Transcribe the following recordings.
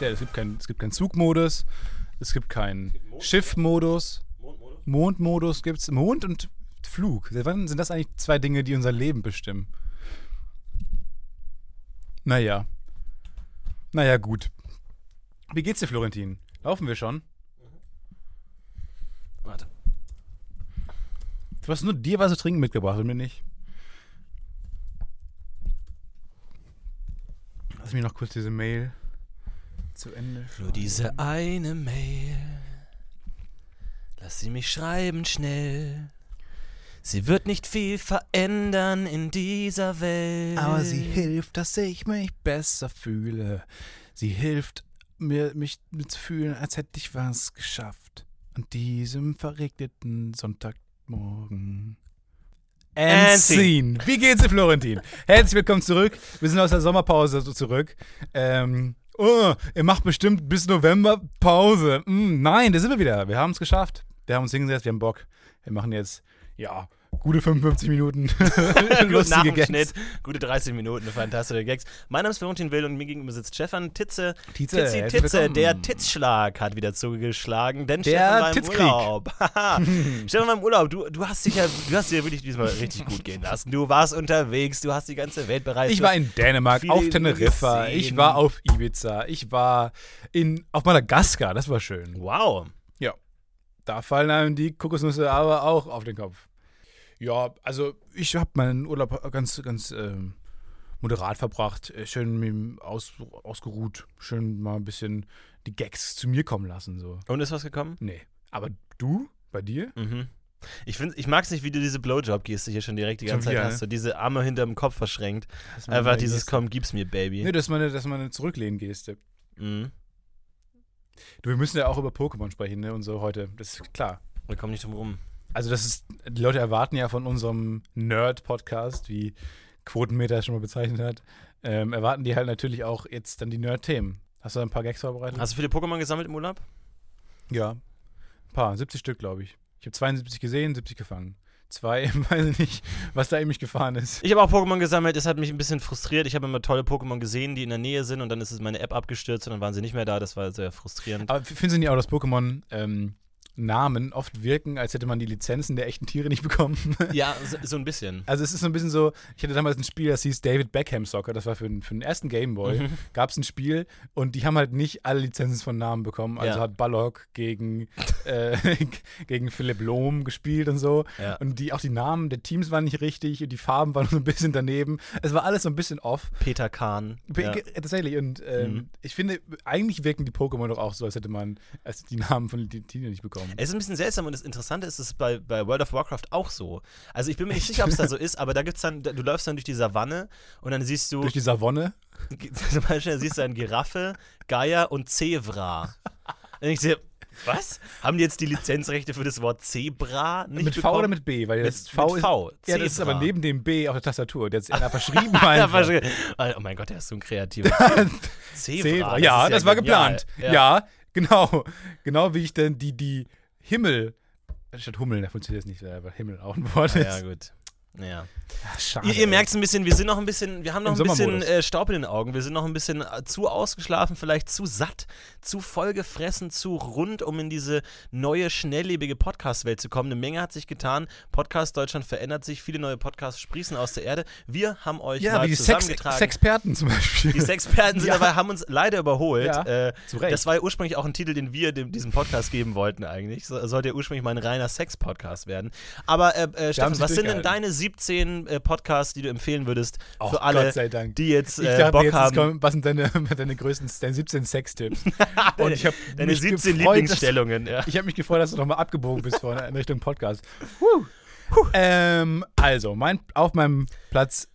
speziell. Es gibt keinen es gibt keinen Zugmodus, es gibt keinen Schiffmodus, Mondmodus? Mondmodus gibt es. Mond und Flug. Seit wann sind das eigentlich zwei Dinge, die unser Leben bestimmen? Naja. Naja, gut. Wie geht's dir, Florentin? Laufen wir schon? Warte. Du hast nur dir was zu trinken mitgebracht und mir nicht. Lass mich noch kurz diese Mail zu Ende Nur diese eine Mail. Lass sie mich schreiben schnell. Sie wird nicht viel verändern in dieser Welt. Aber sie hilft, dass ich mich besser fühle. Sie hilft mir, mich zu fühlen, als hätte ich was geschafft. An diesem verregneten Sonntagmorgen. Scene. Wie geht's dir, Florentin? Herzlich willkommen zurück. Wir sind aus der Sommerpause so zurück. Ähm, oh, ihr macht bestimmt bis November Pause. Mm, nein, da sind wir wieder. Wir haben es geschafft. Wir haben uns hingesetzt, wir haben Bock. Wir machen jetzt, ja, gute 55 Minuten lustige Gags. Schnitt, gute 30 Minuten, fantastische Gags. Mein Name ist Florentin Will und mir gegenüber sitzt Stefan Titze. Titze, Titze, willkommen. der Titzschlag hat wieder zugeschlagen, denn Der Stefan war im Titzkrieg. Urlaub. Stefan war im Urlaub. Du, du hast dich ja, du hast dir wirklich diesmal richtig gut gehen lassen. Du warst unterwegs, du hast die ganze Welt bereist. Ich war in Dänemark, auf Teneriffa, gesehen. ich war auf Ibiza, ich war in, auf Madagaskar, das war schön. Wow. Ja, da fallen einem die Kokosnüsse aber auch auf den Kopf. Ja, also ich habe meinen Urlaub ganz, ganz ähm, moderat verbracht, äh, schön aus, ausgeruht, schön mal ein bisschen die Gags zu mir kommen lassen. So. Und ist was gekommen? Nee, aber du, bei dir? Mhm. Ich, find, ich mag es nicht, wie du diese Blowjob-Geste hier schon direkt die ganze Zeit wieder, hast. ne? So diese Arme hinterm Kopf verschränkt. Einfach dieses Geste. Komm, gib's mir, Baby. Nee, das ist meine, das ist meine Zurücklehnen-Geste. Mhm. Du, wir müssen ja auch über Pokémon sprechen, ne, und so heute. Das ist klar. Wir kommen nicht drum rum. Also das ist, die Leute erwarten ja von unserem Nerd-Podcast, wie Quotenmeter es schon mal bezeichnet hat, ähm, erwarten die halt natürlich auch jetzt dann die Nerd-Themen. Hast du da ein paar Gags vorbereitet? Hast du viele Pokémon gesammelt im Urlaub? ja. Ein paar, 70 Stück, glaube ich. Ich habe 72 gesehen, 70 gefangen. Zwei, weiß ich nicht, was da eben nicht gefahren ist. Ich habe auch Pokémon gesammelt, das hat mich ein bisschen frustriert. Ich habe immer tolle Pokémon gesehen, die in der Nähe sind und dann ist es meine App abgestürzt und dann waren sie nicht mehr da. Das war sehr frustrierend. Aber finden Sie nicht auch, dass Pokémon ähm, Namen oft wirken, als hätte man die Lizenzen der echten Tiere nicht bekommen? Ja, so, so ein bisschen. Also es ist so ein bisschen so, ich hatte damals ein Spiel, das hieß David Beckham Soccer, das war für, den- für den ersten Gameboy, Mhm. gab es ein Spiel und die haben halt nicht alle Lizenzen von Namen bekommen. Also Ja. hat Ballock gegen, äh, gegen Philipp Lohm gespielt und so. Ja. Und die, auch die Namen der Teams waren nicht richtig und die Farben waren so ein bisschen daneben. Es war alles so ein bisschen off. Peter Kahn. Ja. Ge- Tatsächlich. Und ähm, Mhm. ich finde, eigentlich wirken die Pokémon doch auch so, als hätte man als die Namen von den Tieren nicht bekommen. Es ist ein bisschen seltsam und das Interessante ist, es ist bei, bei World of Warcraft auch so. Also ich bin mir nicht sicher, ob es da so ist, aber da gibt's dann, du läufst dann durch die Savanne und dann siehst du, Durch die Savonne. zum Beispiel siehst du dann Giraffe, Geier und Zebra. Und ich sehe, was? Haben die jetzt die Lizenzrechte für das Wort Zebra nicht mit V bekommen? oder mit B? Weil Mit- das V mit ist. V, Ja, das ist aber neben dem B auf der Tastatur. Der hat einer verschrieben. Ja, verstehe. Oh mein Gott, der ist so ein kreativer. Zebra. Zebra. Ja, ist das war genial. geplant. Ja. genau. Genau wie ich dann die, die Himmel. Statt Hummel, da funktioniert das nicht, weil Himmel auch ein Wort Ja, ist. ja gut. Ja. Schade. Ihr, ihr merkt es ein bisschen, wir sind noch ein bisschen, wir haben noch Im ein bisschen äh, Staub in den Augen, wir sind noch ein bisschen äh, zu ausgeschlafen, vielleicht zu satt, zu vollgefressen, zu rund, um in diese neue, schnelllebige Podcast-Welt zu kommen. Eine Menge hat sich getan. Podcast Deutschland verändert sich, viele neue Podcasts sprießen aus der Erde. Wir haben euch ja, mal wie die Sex zusammengetragen. Sexperten zum Beispiel. die Sexperten sind Ja. dabei, haben uns leider überholt. Ja, äh, zu Recht. das war ja ursprünglich auch ein Titel, den wir dem, diesem Podcast geben wollten eigentlich. So, sollte ja ursprünglich mal ein reiner Sex-Podcast werden. Aber äh, äh, Stefan, was sind denn deine 17 äh, Podcasts, die du empfehlen würdest Och, für alle, Gott sei Dank. die jetzt ich äh, dachte Bock jetzt, haben? kommen, was sind deine, deine größten, deine 17 Sextipps? Und ich habe Deine mich 17 gefreut, Lieblingsstellungen. Ja. Dass, ich habe mich gefreut, dass du nochmal abgebogen bist vorne in Richtung Podcast. Ähm, also, mein, auf meinem Platz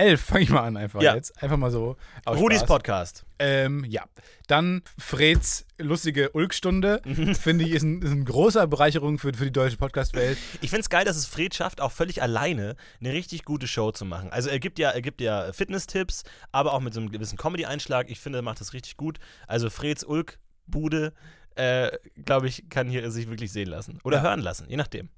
11 fange ich mal an einfach Ja. jetzt. Einfach mal so. Rudis. Podcast. Ähm, ja. Dann Freds lustige Ulkstunde. Mhm. Finde ich, ist, ein, ist eine große Bereicherung für, für die deutsche Podcast-Welt. Ich finde es geil, dass es Fred schafft, auch völlig alleine eine richtig gute Show zu machen. Also er gibt ja, er gibt ja Fitness-Tipps, aber auch mit so einem gewissen Comedy-Einschlag. Ich finde, er macht das richtig gut. Also Freds Ulk-Bude, äh, glaube ich, kann hier sich wirklich sehen lassen. Oder Ja. hören lassen, je nachdem.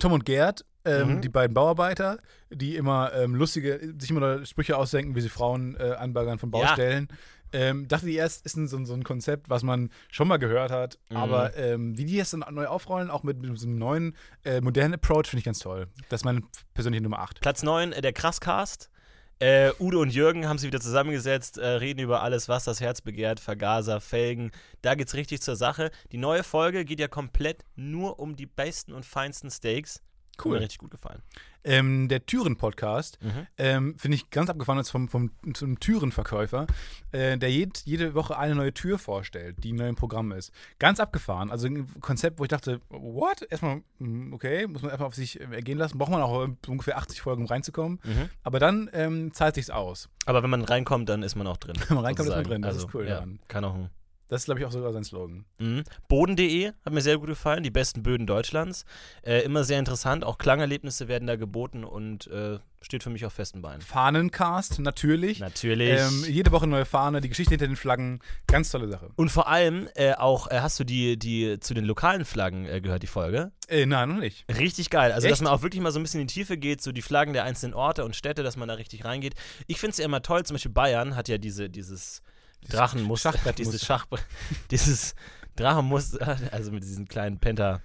Tom und Gerd, ähm, Mhm. die beiden Bauarbeiter, die immer ähm, lustige, sich immer Sprüche ausdenken, wie sie Frauen äh, anbaggern von Ja. Baustellen. Ähm, dachte ich erst, ist ein, so, ein- so ein Konzept, was man schon mal gehört hat. Mhm. Aber ähm, wie die jetzt dann neu aufrollen, auch mit, mit so einem neuen, äh, modernen Approach, finde ich ganz toll. Das ist meine persönliche Nummer 8. Platz 9, äh, der Krasscast. Äh, Udo und Jürgen haben sich wieder zusammengesetzt, äh, reden über alles, was das Herz begehrt, Vergaser, Felgen. Da geht's richtig zur Sache. Die neue Folge geht ja komplett nur um die besten und feinsten Steaks. Hat Cool. Mir richtig gut gefallen. Ähm, der Türen-Podcast Mhm. ähm, finde ich ganz abgefahren ist vom, vom, zum Türenverkäufer, äh, der jed, jede Woche eine neue Tür vorstellt, die neu im Programm ist. Ganz abgefahren. Also ein Konzept, wo ich dachte, what? Erstmal, mm, okay, muss man erstmal auf sich äh, ergehen lassen. Braucht man auch äh, ungefähr 80 Folgen, um reinzukommen. Mhm. Aber dann ähm, zahlt sich's aus. Aber wenn man reinkommt, dann ist man auch drin. Wenn man reinkommt, ist man sozusagen. drin. Das also, ist cool ja. Kann auch ein Das ist, glaube ich, auch sogar sein Slogan. Mhm. Boden.de hat mir sehr gut gefallen, die besten Böden Deutschlands. Äh, immer sehr interessant, auch Klangerlebnisse werden da geboten und äh, steht für mich auf festen Beinen. Fahnencast, natürlich. Natürlich. Ähm, jede Woche neue Fahne, die Geschichte hinter den Flaggen. Ganz tolle Sache. und vor allem äh, auch, äh, hast du die, die zu den lokalen Flaggen äh, gehört, die Folge? Äh, nein, noch nicht. Richtig geil. Also, dass Echt? man auch wirklich mal so ein bisschen in die Tiefe geht, so die Flaggen der einzelnen Orte und Städte, dass man da richtig reingeht. Ich finde es ja immer toll, zum Beispiel Bayern hat ja diese, dieses Drachenmuster, Schachbrettmuster. dieses Schachbrett, dieses Drachenmuster, also mit diesen kleinen Penta,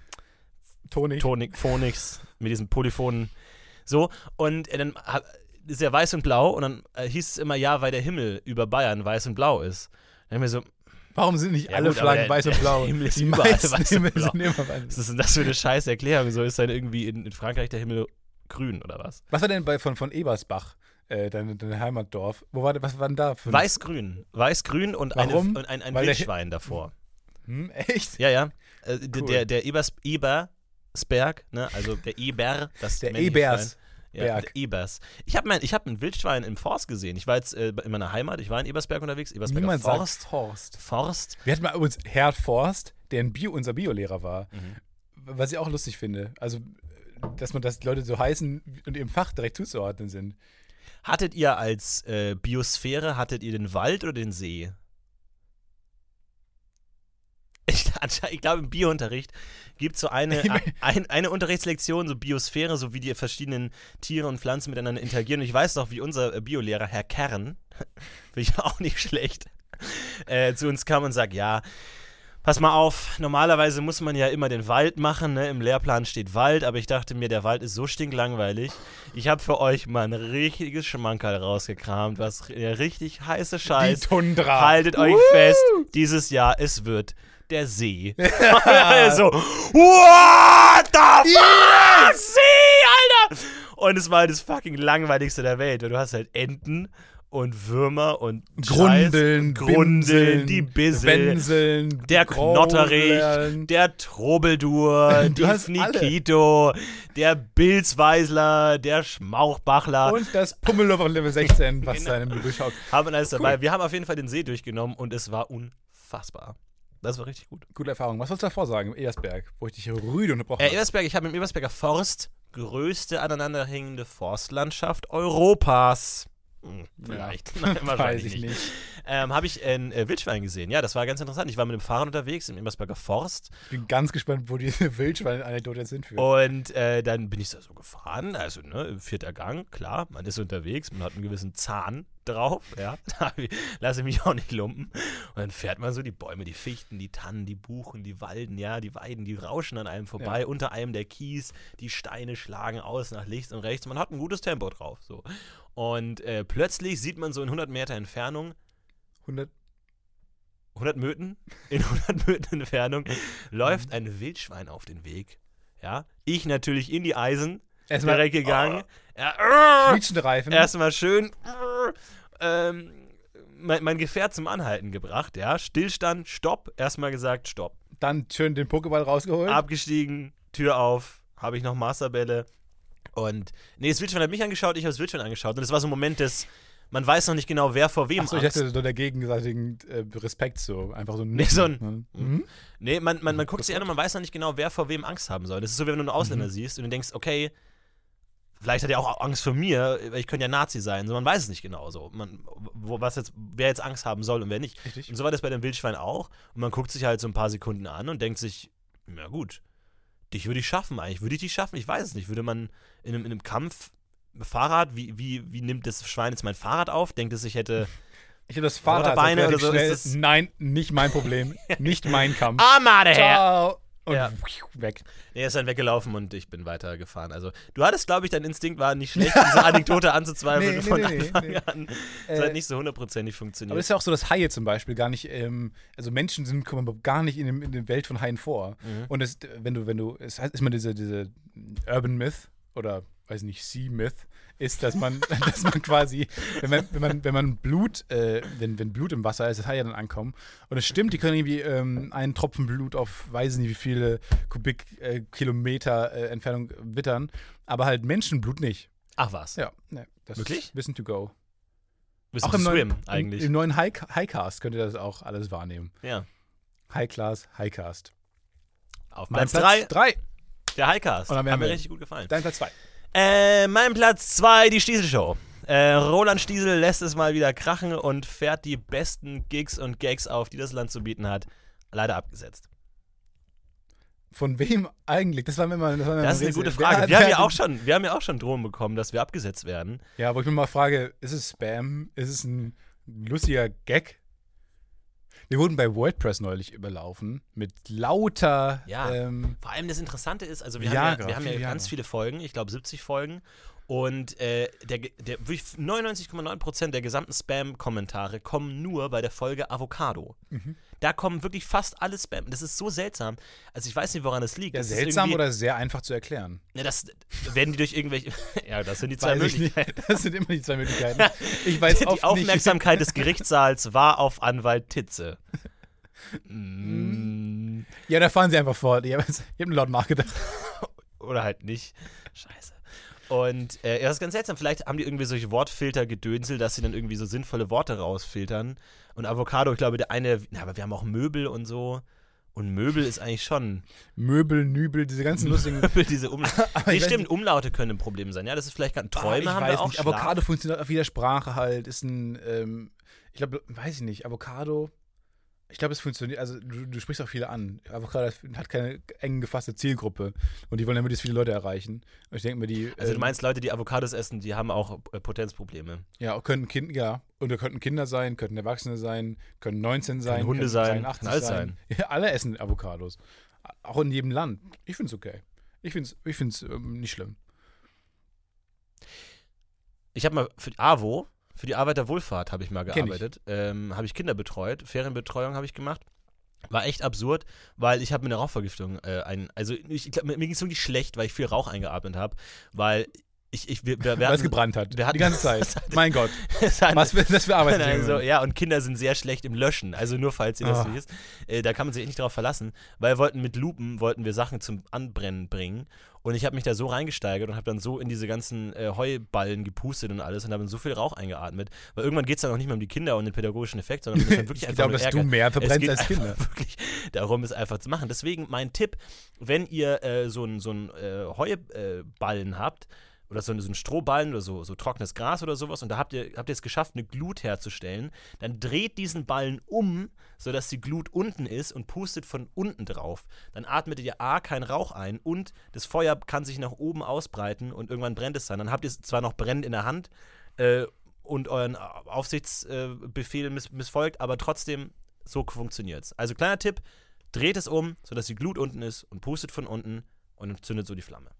Toni. Tonik, Phonics, mit diesen Polyphonen. So, und dann ist ja weiß und blau und dann äh, hieß es immer, ja, weil der Himmel über Bayern weiß und blau ist. Dann haben wir so, Warum sind nicht Ja, alle gut, Flaggen der- weiß und der blau? Himmel ist die überall weiß und Himmel blau. sind immer weiß. was ist denn das für eine scheiß Erklärung? So ist dann irgendwie in, in Frankreich der Himmel grün oder was? Was war denn bei von, von Ebersbach, äh, dein, dein Heimatdorf? Wo war, was war denn da? Weiß-grün. Weiß-grün und, eine, und ein, ein Weil der Wildschwein davor. Hm, echt? Ja, ja. Äh, Cool. Der, der Ebers, Ebersberg, ne? also der Eber, das Der Ebers. Ja, Ebers. Ich habe hab ein Wildschwein im Forst gesehen. Ich war jetzt äh, in meiner Heimat, ich war in Ebersberg unterwegs, Ebersberger Niemand Forst. sagt Forst. Forst. Wir hatten mal übrigens Herd Forst, der ein Bio, unser Biolehrer war. Mhm. Was ich auch lustig finde. Also, dass man das Leute so heißen und im Fach direkt zuzuordnen sind. Hattet ihr als äh, Biosphäre, hattet ihr den Wald oder den See? Ich, ich glaube, im Biounterricht gibt es so eine, ein, eine Unterrichtslektion, so Biosphäre, so wie die verschiedenen Tiere und Pflanzen miteinander interagieren. Und ich weiß noch, wie unser äh, Biolehrer, Herr Kern, finde ich auch nicht schlecht, äh, zu uns kam und sagt, ja, pass mal auf, normalerweise muss man ja immer den Wald machen, ne? im Lehrplan steht Wald, aber ich dachte mir, der Wald ist so stinklangweilig. Ich habe für euch mal ein richtiges Schmankerl rausgekramt, was richtig heiße Scheiß. Die Tundra. Haltet euch Woo! fest, dieses Jahr, es wird der See. so, what the fuck? See, Alter! Und es war halt das fucking langweiligste der Welt. weil Du hast halt Enten und Würmer und Grundeln, Scheiß, Grundeln, die Bissel, Wenseln, der Knotterich, der Trobeldur, Du die. Fnikito, der Bilzweisler, der Schmauchbachler. Und das Pummelow auf Level 16, was Genau. da in dem durchschaut. haben wir alles dabei. Wir haben auf jeden Fall den See durchgenommen und es war unfassbar. Das war richtig gut. Gute Erfahrung. Was sollst du davor sagen, im Ebersberg, wo ich dich rüde unterbrochen Äh, habe? Ebersberg, ich habe im Ebersberger Forst größte aneinanderhängende Forstlandschaft Europas. Hm, vielleicht. Nein, Weiß wahrscheinlich ich nicht. nicht. Ähm, habe ich ein äh, Wildschwein gesehen. Ja, das war ganz interessant. Ich war mit dem Fahrrad unterwegs im Ebersberger Forst Ich bin ganz gespannt, wo diese Wildschwein-Anekdote jetzt hinführt. und äh, dann bin ich da so gefahren. Also, ne, vierter Gang, klar, man ist unterwegs, man hat einen gewissen Zahn drauf, ja. Da lasse ich mich auch nicht lumpen. Und dann fährt man so die Bäume, die Fichten, die Tannen, die Buchen, die Walden, ja, die Weiden, die rauschen an einem vorbei, Ja. unter einem der Kies, die Steine schlagen aus nach links und rechts. Man hat ein gutes Tempo drauf, so. Und äh, plötzlich sieht man so in 100 Meter Entfernung 100. 100 Möten, in 100 Möten Entfernung, läuft ein Wildschwein auf den Weg. Ja, ich natürlich in die Eisen, Erstmal direkt gegangen. Ja, quietschende Reifen. Erstmal schön ähm, mein, mein Gefährt zum Anhalten gebracht. Ja, Stillstand, Stopp. Erstmal gesagt, Stopp. Dann schön den Pokéball rausgeholt. Abgestiegen, Tür auf, habe ich noch Masterbälle. Und nee, das Wildschwein hat mich angeschaut, ich habe das Wildschwein angeschaut. Und es war so ein Moment des, man weiß noch nicht genau, wer vor wem Achso, ich Angst dachte so der gegenseitigen äh, Respekt so. Einfach so ein Nee, so ein- Mhm. Nee, man, man, man guckt sich an und man weiß noch nicht genau, wer vor wem Angst haben soll. Das ist so, wenn du einen Ausländer Mhm. siehst und du denkst, okay, vielleicht hat er auch Angst vor mir, weil ich könnte ja Nazi sein. So, man weiß es nicht genau so. Man, wo, was jetzt, wer jetzt Angst haben soll und wer nicht. Richtig. Und so war das bei dem Wildschwein auch. Und man guckt sich halt so ein paar Sekunden an und denkt sich, na gut, dich würde ich schaffen eigentlich. Würde ich dich schaffen? Ich weiß es nicht. Würde man in einem, in einem Kampf Fahrrad, wie, wie, wie nimmt das Schwein jetzt mein Fahrrad auf? Denkt es, ich hätte Ich habe das Fahrrad relativ oder so, schnell. Nein, nicht mein Problem. nicht mein Kampf. Armade her! Ciao. Und Ja. weg. Er ist dann weggelaufen und ich bin weitergefahren. Also, du hattest, glaube ich, dein Instinkt war nicht schlecht, diese Anekdote anzuzweifeln Nee, nee, von nee, Anfang nee. an. Das Äh, hat nicht so hundertprozentig Aber funktioniert. das ist ja auch so, dass Haie zum Beispiel gar nicht, ähm, also Menschen sind kommen gar nicht in, dem, in der Welt von Haien vor. Mhm. Und es, wenn du, wenn du, es heißt immer diese, diese Urban Myth oder weiß nicht, Sea Myth, ist, dass man, dass man quasi, wenn man, wenn man, wenn man Blut, äh, wenn, wenn Blut im Wasser ist, dass Haie dann ankommen. Und es stimmt, die können irgendwie ähm, einen Tropfen Blut auf weiß nicht wie viele Kubikkilometer äh, Entfernung wittern, aber halt Menschenblut nicht. Ach was. Ja, ne, das Wirklich? ist Wissen to go. Bist auch im Swim neuen, eigentlich? Im, im neuen High, Highcast könnt ihr das auch alles wahrnehmen. ja. High Class, Highcast. Auf Mein Platz 3, drei. der Highcast. Hat mir richtig gut gefallen. Dein Platz zwei. Äh, mein Platz 2, die Stiesel-Show. Äh, Roland Stiesel lässt es mal wieder krachen und fährt die besten Gigs und Gags auf, die das Land zu bieten hat. Leider abgesetzt. Von wem eigentlich? Das war mir mal. Das, war mir Das ist eine gute. Frage. Wir haben ja auch schon, wir haben ja auch schon Drohungen bekommen, dass wir abgesetzt werden. den- Ja, wo ich mir mal frage: Ist es Spam? Ist es ein lustiger Gag? Wir wurden bei WordPress neulich überlaufen mit lauter. Ja. Ähm, Vor allem das Interessante ist, also wir Viagra, haben ja, wir haben ja ganz viele Folgen, ich glaube 70 Folgen. Und äh, der, der, wirklich 99,9% der gesamten Spam-Kommentare kommen nur bei der Folge Avocado. Mhm. Da kommen wirklich fast alle Spam. Das ist so seltsam. Also ich weiß nicht, woran es liegt. ja, Das seltsam oder sehr einfach zu erklären? Ne, das werden die durch irgendwelche. ja, das sind die zwei Weiß. Möglichkeiten. Das sind immer die zwei Möglichkeiten. Ich weiß Die oft Aufmerksamkeit des Gerichtssaals war auf Anwalt Titze. Mm. Ja, da fahren sie einfach fort. Ich habe hab nur laut nachgedacht. oder halt nicht. Scheiße. Und äh, ja, das ist ganz seltsam. Vielleicht haben die irgendwie solche Wortfilter gedönselt, dass sie dann irgendwie so sinnvolle Worte rausfiltern. Und Avocado, ich glaube, der eine. Na, aber wir haben auch Möbel und so. Und Möbel ist eigentlich schon. Möbel, Nübel, diese ganzen lustigen. Möbel, diese Umlaute. Nee, stimmt, Umlaute können ein Problem sein. Ja, das ist vielleicht gerade ein Ah, Träume ich haben weiß wir auch. nicht. Avocado funktioniert auf jeder Sprache halt. Ist ein, ähm, ich glaube, weiß ich nicht. Avocado, ich glaube, es funktioniert. Also, du, du sprichst auch viele an. Avocado hat keine eng gefasste Zielgruppe. Und die wollen ja möglichst viele Leute erreichen. Und ich denke mir, die. Also, du ähm, meinst, Leute, die Avocados essen, die haben auch äh, Potenzprobleme. Ja, könnten Kinder, ja. Und da könnten Kinder sein, könnten Erwachsene sein, können 19 sein, Können Hunde sein, 82 kann alles sein. Ja, alle essen Avocados. Auch in jedem Land. Ich finde es okay. Ich finde es ich find's, ähm, nicht schlimm. Ich habe mal für AWO, für die Arbeiterwohlfahrt habe ich mal ich. gearbeitet. Ähm, habe ich Kinder betreut, Ferienbetreuung habe ich gemacht. War echt absurd, weil ich habe mit einer Rauchvergiftung äh, ein, also ich, ich glaub, mir ging es wirklich schlecht, weil ich viel Rauch eingeatmet habe, weil ich, ich wir, wir, wir Weil es hatten- gebrannt hat. wir hatten- die ganze Zeit. Das hat- mein Gott. es hat- Was für, das für Arbeitsbedingungen. also, ja, und Kinder sind sehr schlecht im Löschen. Also nur falls ihr das Ah. wisst. Äh, da kann man sich echt nicht drauf verlassen. Weil wir wollten mit Lupen, wollten wir Sachen zum Anbrennen bringen. Und ich habe mich da so reingesteigert und habe dann so in diese ganzen äh, Heuballen gepustet und alles und habe dann so viel Rauch eingeatmet. Weil irgendwann geht es dann auch nicht mehr um die Kinder und den pädagogischen Effekt, sondern es wirklich ich einfach glaube, dass Ärger. du mehr verbrennst als Kinder. wirklich darum, es einfach zu machen. Deswegen mein Tipp, wenn ihr äh, so einen so äh, Heuballen habt, oder so, so einen Strohballen oder so, so trockenes Gras oder sowas und da habt ihr, habt ihr es geschafft, eine Glut herzustellen, dann dreht diesen Ballen um, sodass die Glut unten ist und pustet von unten drauf. Dann atmet ihr A, keinen Rauch ein und das Feuer kann sich nach oben ausbreiten und irgendwann brennt es dann. Dann habt ihr es zwar noch brennend in der Hand äh, und euren Aufsichtsbefehl miss missfolgt, aber trotzdem, so funktioniert es. Also kleiner Tipp, dreht es um, sodass die Glut unten ist und pustet von unten und entzündet so die Flamme.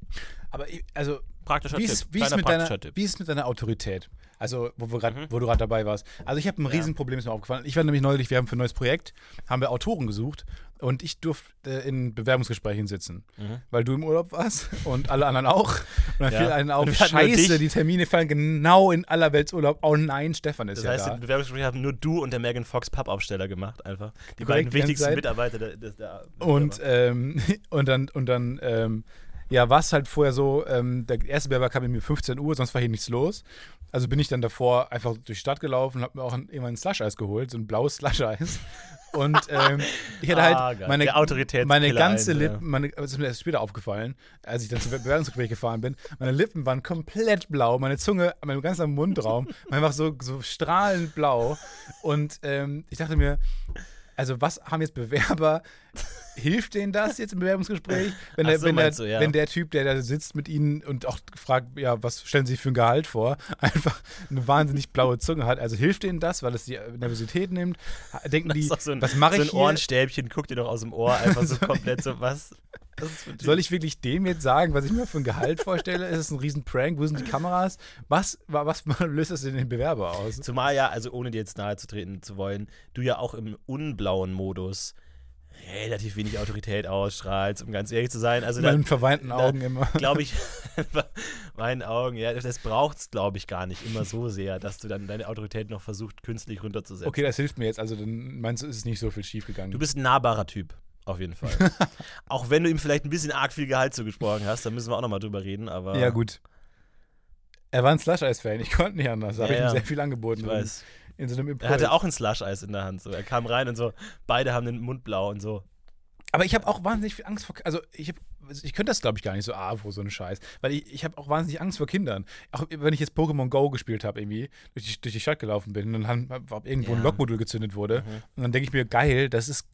Aber ich, also, Praktischer wie Tipp. ist, wie, ist mit deiner, Tipp. wie ist es mit deiner Autorität? Also, wo, wir grad, Mhm. wo du gerade dabei warst. Also, ich habe ein Ja. Riesenproblem, ist mir aufgefallen. Ich war nämlich neulich, wir haben für ein neues Projekt, haben wir Autoren gesucht und ich durfte äh, in Bewerbungsgesprächen sitzen, Mhm. weil du im Urlaub warst und alle anderen auch. Und dann Ja. fiel einen auf, scheiße, die Termine fallen genau in aller Weltsurlaub. Oh nein, Stefan ist Das ja heißt, da. im Bewerbungsgespräch haben nur du und der Megan Fox Pappaufsteller gemacht, einfach. Die Korrekt, beiden wichtigsten. Mitarbeiter der, der, der Und, ähm, und dann, und dann ähm, ja, war es halt vorher so, ähm, der erste Bewerber kam in mir 15 Uhr, sonst war hier nichts los. Also bin ich dann davor einfach durch die Stadt gelaufen und habe mir auch ein, irgendwann ein Slush-Eis geholt, so ein blaues Slush-Eis. Und ähm, ich hatte Ah, halt meine, Autoritätskiller meine ganze ein. Lippen, meine, das ist mir erst später aufgefallen, als ich dann zum Bewerbungsgespräch gefahren bin, meine Lippen waren komplett blau, meine Zunge, mein ganzer Mundraum, war einfach so, so strahlend blau. Und ähm, ich dachte mir, also was haben jetzt Bewerber hilft denen das jetzt im Bewerbungsgespräch? Wenn, der, so, wenn, der, du, ja. wenn der Typ, der da sitzt mit ihnen und auch fragt, ja, was stellen Sie für ein Gehalt vor, einfach eine wahnsinnig blaue Zunge hat. Also hilft denen das, weil es die Nervosität nimmt? Denken die, so ein, was mache so ich ein hier? Ohrenstäbchen, guckt dir doch aus dem Ohr einfach so komplett so, was? Soll ich wirklich dem jetzt sagen, was ich mir für ein Gehalt vorstelle? Ist es ein riesen Prank? Wo sind die Kameras? Was, wa- was löst das in den Bewerber aus? Zumal ja, also ohne dir jetzt nahe zu treten zu wollen, du ja auch im unblauen Modus relativ wenig Autorität ausstrahlst, um ganz ehrlich zu sein. Also meinen verweinten da- Augen immer. glaube ich, meinen Augen, ja, das braucht es, glaube ich, gar nicht immer so sehr, dass du dann deine Autorität noch versucht, künstlich runterzusetzen. Okay, das hilft mir jetzt. Also dann meinst du, ist nicht so viel schief gegangen. Du bist ein nahbarer Typ, auf jeden Fall. auch wenn du ihm vielleicht ein bisschen arg viel Gehalt zugesprochen hast, da müssen wir auch nochmal drüber reden, aber ja, gut. Er war ein Slush-Eis-Fan. Ich konnte nicht anders. Da habe Ja, ich ihm sehr viel angeboten. ich weiß. In so einem Impuls. Er hatte auch ein Slush-Eis in der Hand. So. Er kam rein und so, beide haben den Mund blau und so. Aber ich habe auch wahnsinnig viel Angst vor. Also ich habe. Ich könnte das, glaube ich, gar nicht so ah, vor so einen Scheiß. Weil ich, ich habe auch wahnsinnig Angst vor Kindern. Auch wenn ich jetzt Pokémon Go gespielt habe, irgendwie, durch die, durch die Stadt gelaufen bin und dann hab, irgendwo ein Ja. Lokmodul gezündet wurde. Mhm. Und dann denke ich mir, geil, das ist.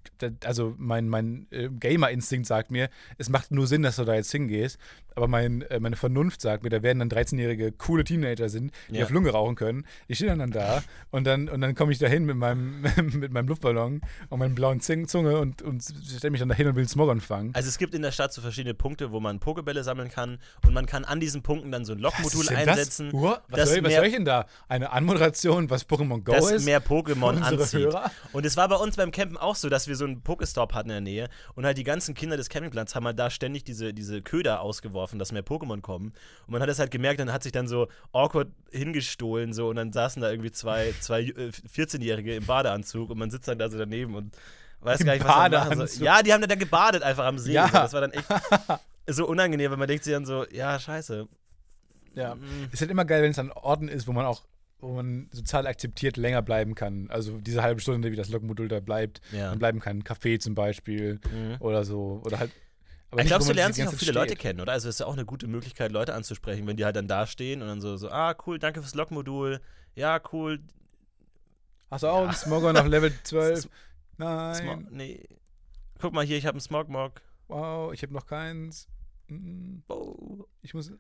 Also mein, mein äh, Gamer-Instinkt sagt mir, es macht nur Sinn, dass du da jetzt hingehst. Aber mein, äh, meine Vernunft sagt mir, da werden dann 13-jährige coole Teenager sind, die Ja. auf Lunge rauchen können. Die stehen dann da und dann, und dann komme ich da hin mit meinem, mit meinem Luftballon und meinem blauen Zunge und, und stelle mich dann dahin und will Smog fangen. Also es gibt in der Stadt so verschiedene Punkte, wo man Pokebälle sammeln kann und man kann an diesen Punkten dann so ein Lokmodul denn einsetzen, Das? Uhr? Was, soll, was soll ich denn da? Eine Anmoderation, was Pokémon Go das ist? mehr Pokémon anzieht. Hörer? Und es war bei uns beim Campen auch so, dass wir so einen Pokestop hatten in der Nähe und halt die ganzen Kinder des Campingplatzes haben halt da ständig diese, diese Köder ausgeworfen, dass mehr Pokémon kommen. Und man hat das halt gemerkt, dann hat sich dann so awkward hingestohlen so und dann saßen da irgendwie zwei, zwei äh, 14-Jährige im Badeanzug und man sitzt dann da so daneben und weiß gar nicht, was man machen soll. Ja, die haben dann da gebadet einfach am See. Ja. Das war dann echt so unangenehm, weil man denkt sich dann so, ja, scheiße. Ja. Mm. Ist halt immer geil, wenn es an Orten ist, wo man auch wo man sozial akzeptiert länger bleiben kann. Also diese halbe Stunde, wie das Lokmodul da bleibt, Ja. man bleiben kann. Café zum Beispiel Mhm. oder so. Oder halt. Aber Ich glaube, du lernst dich auch viele Zeit Leute steht. kennen, oder? Also es ist ja auch eine gute Möglichkeit, Leute anzusprechen, wenn die halt dann da stehen und dann so, so ah, cool, danke fürs Lokmodul. Ja, cool. Hast du auch einen Smogger auf Level 12? Nein. nee. Guck mal hier, ich habe einen Smogmog. Wow, ich habe noch keins. Oh. Ich muss. Und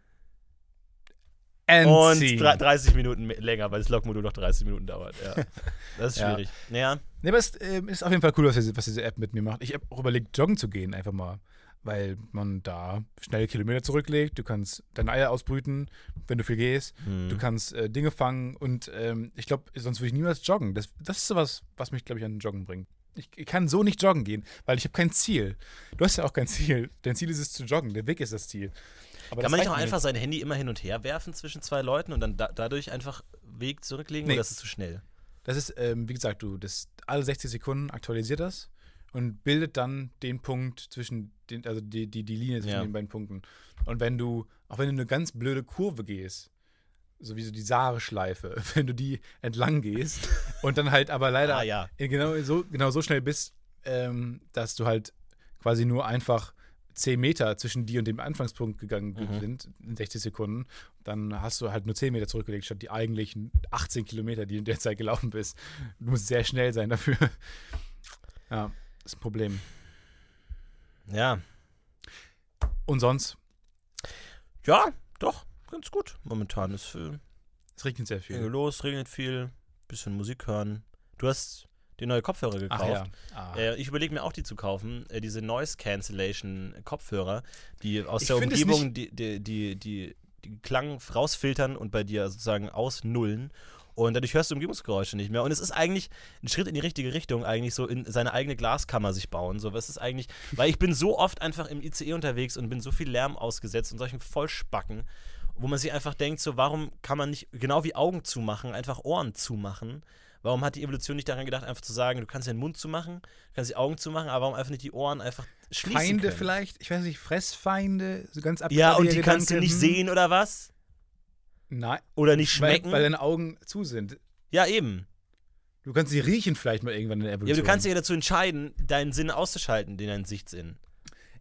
Endziehen. dre- 30 Minuten länger, weil das Lokmodul noch 30 Minuten dauert. Ja. Das ist Ja. schwierig. Naja, Nee, aber es ähm, ist auf jeden Fall cool, was diese, was diese App mit mir macht. Ich habe auch überlegt, joggen zu gehen, einfach mal. Weil man da schnell Kilometer zurücklegt. Du kannst deine Eier ausbrüten, wenn du viel gehst. hm. Du kannst äh, Dinge fangen und ähm, ich glaube, sonst würde ich niemals joggen. Das, das ist sowas, was mich, glaube ich, an Joggen bringt. Ich, kann so nicht joggen gehen, weil ich habe kein Ziel. Du hast ja auch kein Ziel. Dein Ziel ist es zu joggen. Der Weg ist das Ziel. Aber Kann man nicht auch einfach sein Handy immer hin und her werfen zwischen zwei Leuten und dann da dadurch einfach Weg zurücklegen Nee. oder ist es zu schnell? Das ist, ähm, wie gesagt, du, das alle 60 Sekunden aktualisiert das und bildet dann den Punkt zwischen den, also die, die, die Linie zwischen Ja. den beiden Punkten. Und wenn du, auch wenn du eine ganz blöde Kurve gehst, so wie so die Saare-Schleife, wenn du die entlang gehst und dann halt aber leider Ah ja. genau, so, genau so schnell bist, ähm, dass du halt quasi nur einfach 10 Meter zwischen dir und dem Anfangspunkt gegangen Mhm. sind, in 60 Sekunden, dann hast du halt nur 10 Meter zurückgelegt, statt die eigentlichen 18 Kilometer, die du in der Zeit gelaufen bist. Du musst sehr schnell sein dafür. Ja, ist ein Problem. Ja. Und sonst, Ja, doch, ganz gut. Momentan ist äh, es regnet sehr viel viel. los, regnet viel, bisschen Musik hören. Du hast die neue Kopfhörer gekauft. Ach ja. Ah. Äh, ich überlege mir auch die zu kaufen, äh, diese Noise Cancellation Kopfhörer, die aus Ich der es Umgebung die, die, die, die, die Klang rausfiltern und bei dir sozusagen ausnullen. Und dadurch hörst du Umgebungsgeräusche nicht mehr. Und es ist eigentlich ein Schritt in die richtige Richtung, eigentlich so in seine eigene Glaskammer sich bauen. So, was ist eigentlich, weil ich bin so oft einfach im ICE unterwegs und bin so viel Lärm ausgesetzt und solchen Vollspacken, wo man sich einfach denkt, so, warum kann man nicht, genau wie Augen zumachen, einfach Ohren zumachen? Warum hat die Evolution nicht daran gedacht, einfach zu sagen, du kannst den Mund zumachen, du kannst die Augen zumachen, aber warum einfach nicht die Ohren einfach schließen Feinde können? vielleicht, ich weiß nicht, Fressfeinde, so ganz Ja, und die kannst du Gedanken, nicht hm. sehen oder was? Nein, Oder nicht weil, schmecken? weil deine Augen zu sind. ja, eben. Du kannst sie riechen vielleicht mal irgendwann in der Ja, Evolution. aber du kannst dich ja dazu entscheiden, deinen Sinn auszuschalten, den deinen Sichtsinn.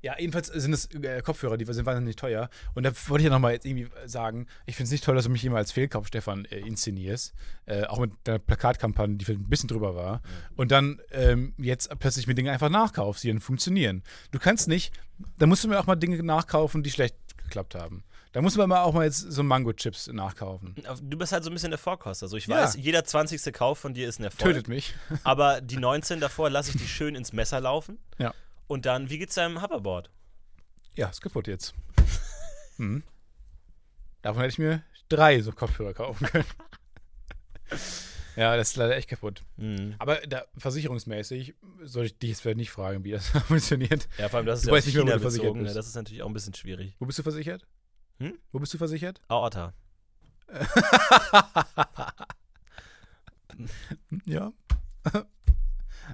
Ja, jedenfalls sind es äh, Kopfhörer, die sind wahnsinnig teuer. Und da wollte ich ja nochmal jetzt irgendwie sagen, ich finde es nicht toll, dass du mich immer als Fehlkauf, Stefan, äh, inszenierst. Äh, auch mit deiner Plakatkampagne, die vielleicht ein bisschen drüber war. Und dann ähm, jetzt plötzlich mir Dinge einfach nachkaufst, die dann funktionieren. Du kannst nicht, da musst du mir auch mal Dinge nachkaufen, die schlecht geklappt haben. Da muss man mal auch mal jetzt so Mango-Chips nachkaufen. Du bist halt so ein bisschen der Vorkoster. Also ich Ja. weiß, jeder 20. Kauf von dir ist ein Erfolg. Tötet mich. Aber die 19 davor lasse ich die schön ins Messer laufen. Ja. Und dann, wie geht's deinem Hoverboard? Ja, ist kaputt jetzt. Hm. Davon hätte ich mir drei so Kopfhörer kaufen können. ja, das ist leider echt kaputt. Hm. Aber da, versicherungsmäßig soll ich dich jetzt vielleicht nicht fragen, wie das funktioniert. Ja, vor allem, das ist Du ja weißt nicht mehr, wo du versichert bezogen. Ne? bist. Das ist natürlich auch ein bisschen schwierig. Wo bist du versichert? Hm? Wo bist du versichert? Aorta. Ja.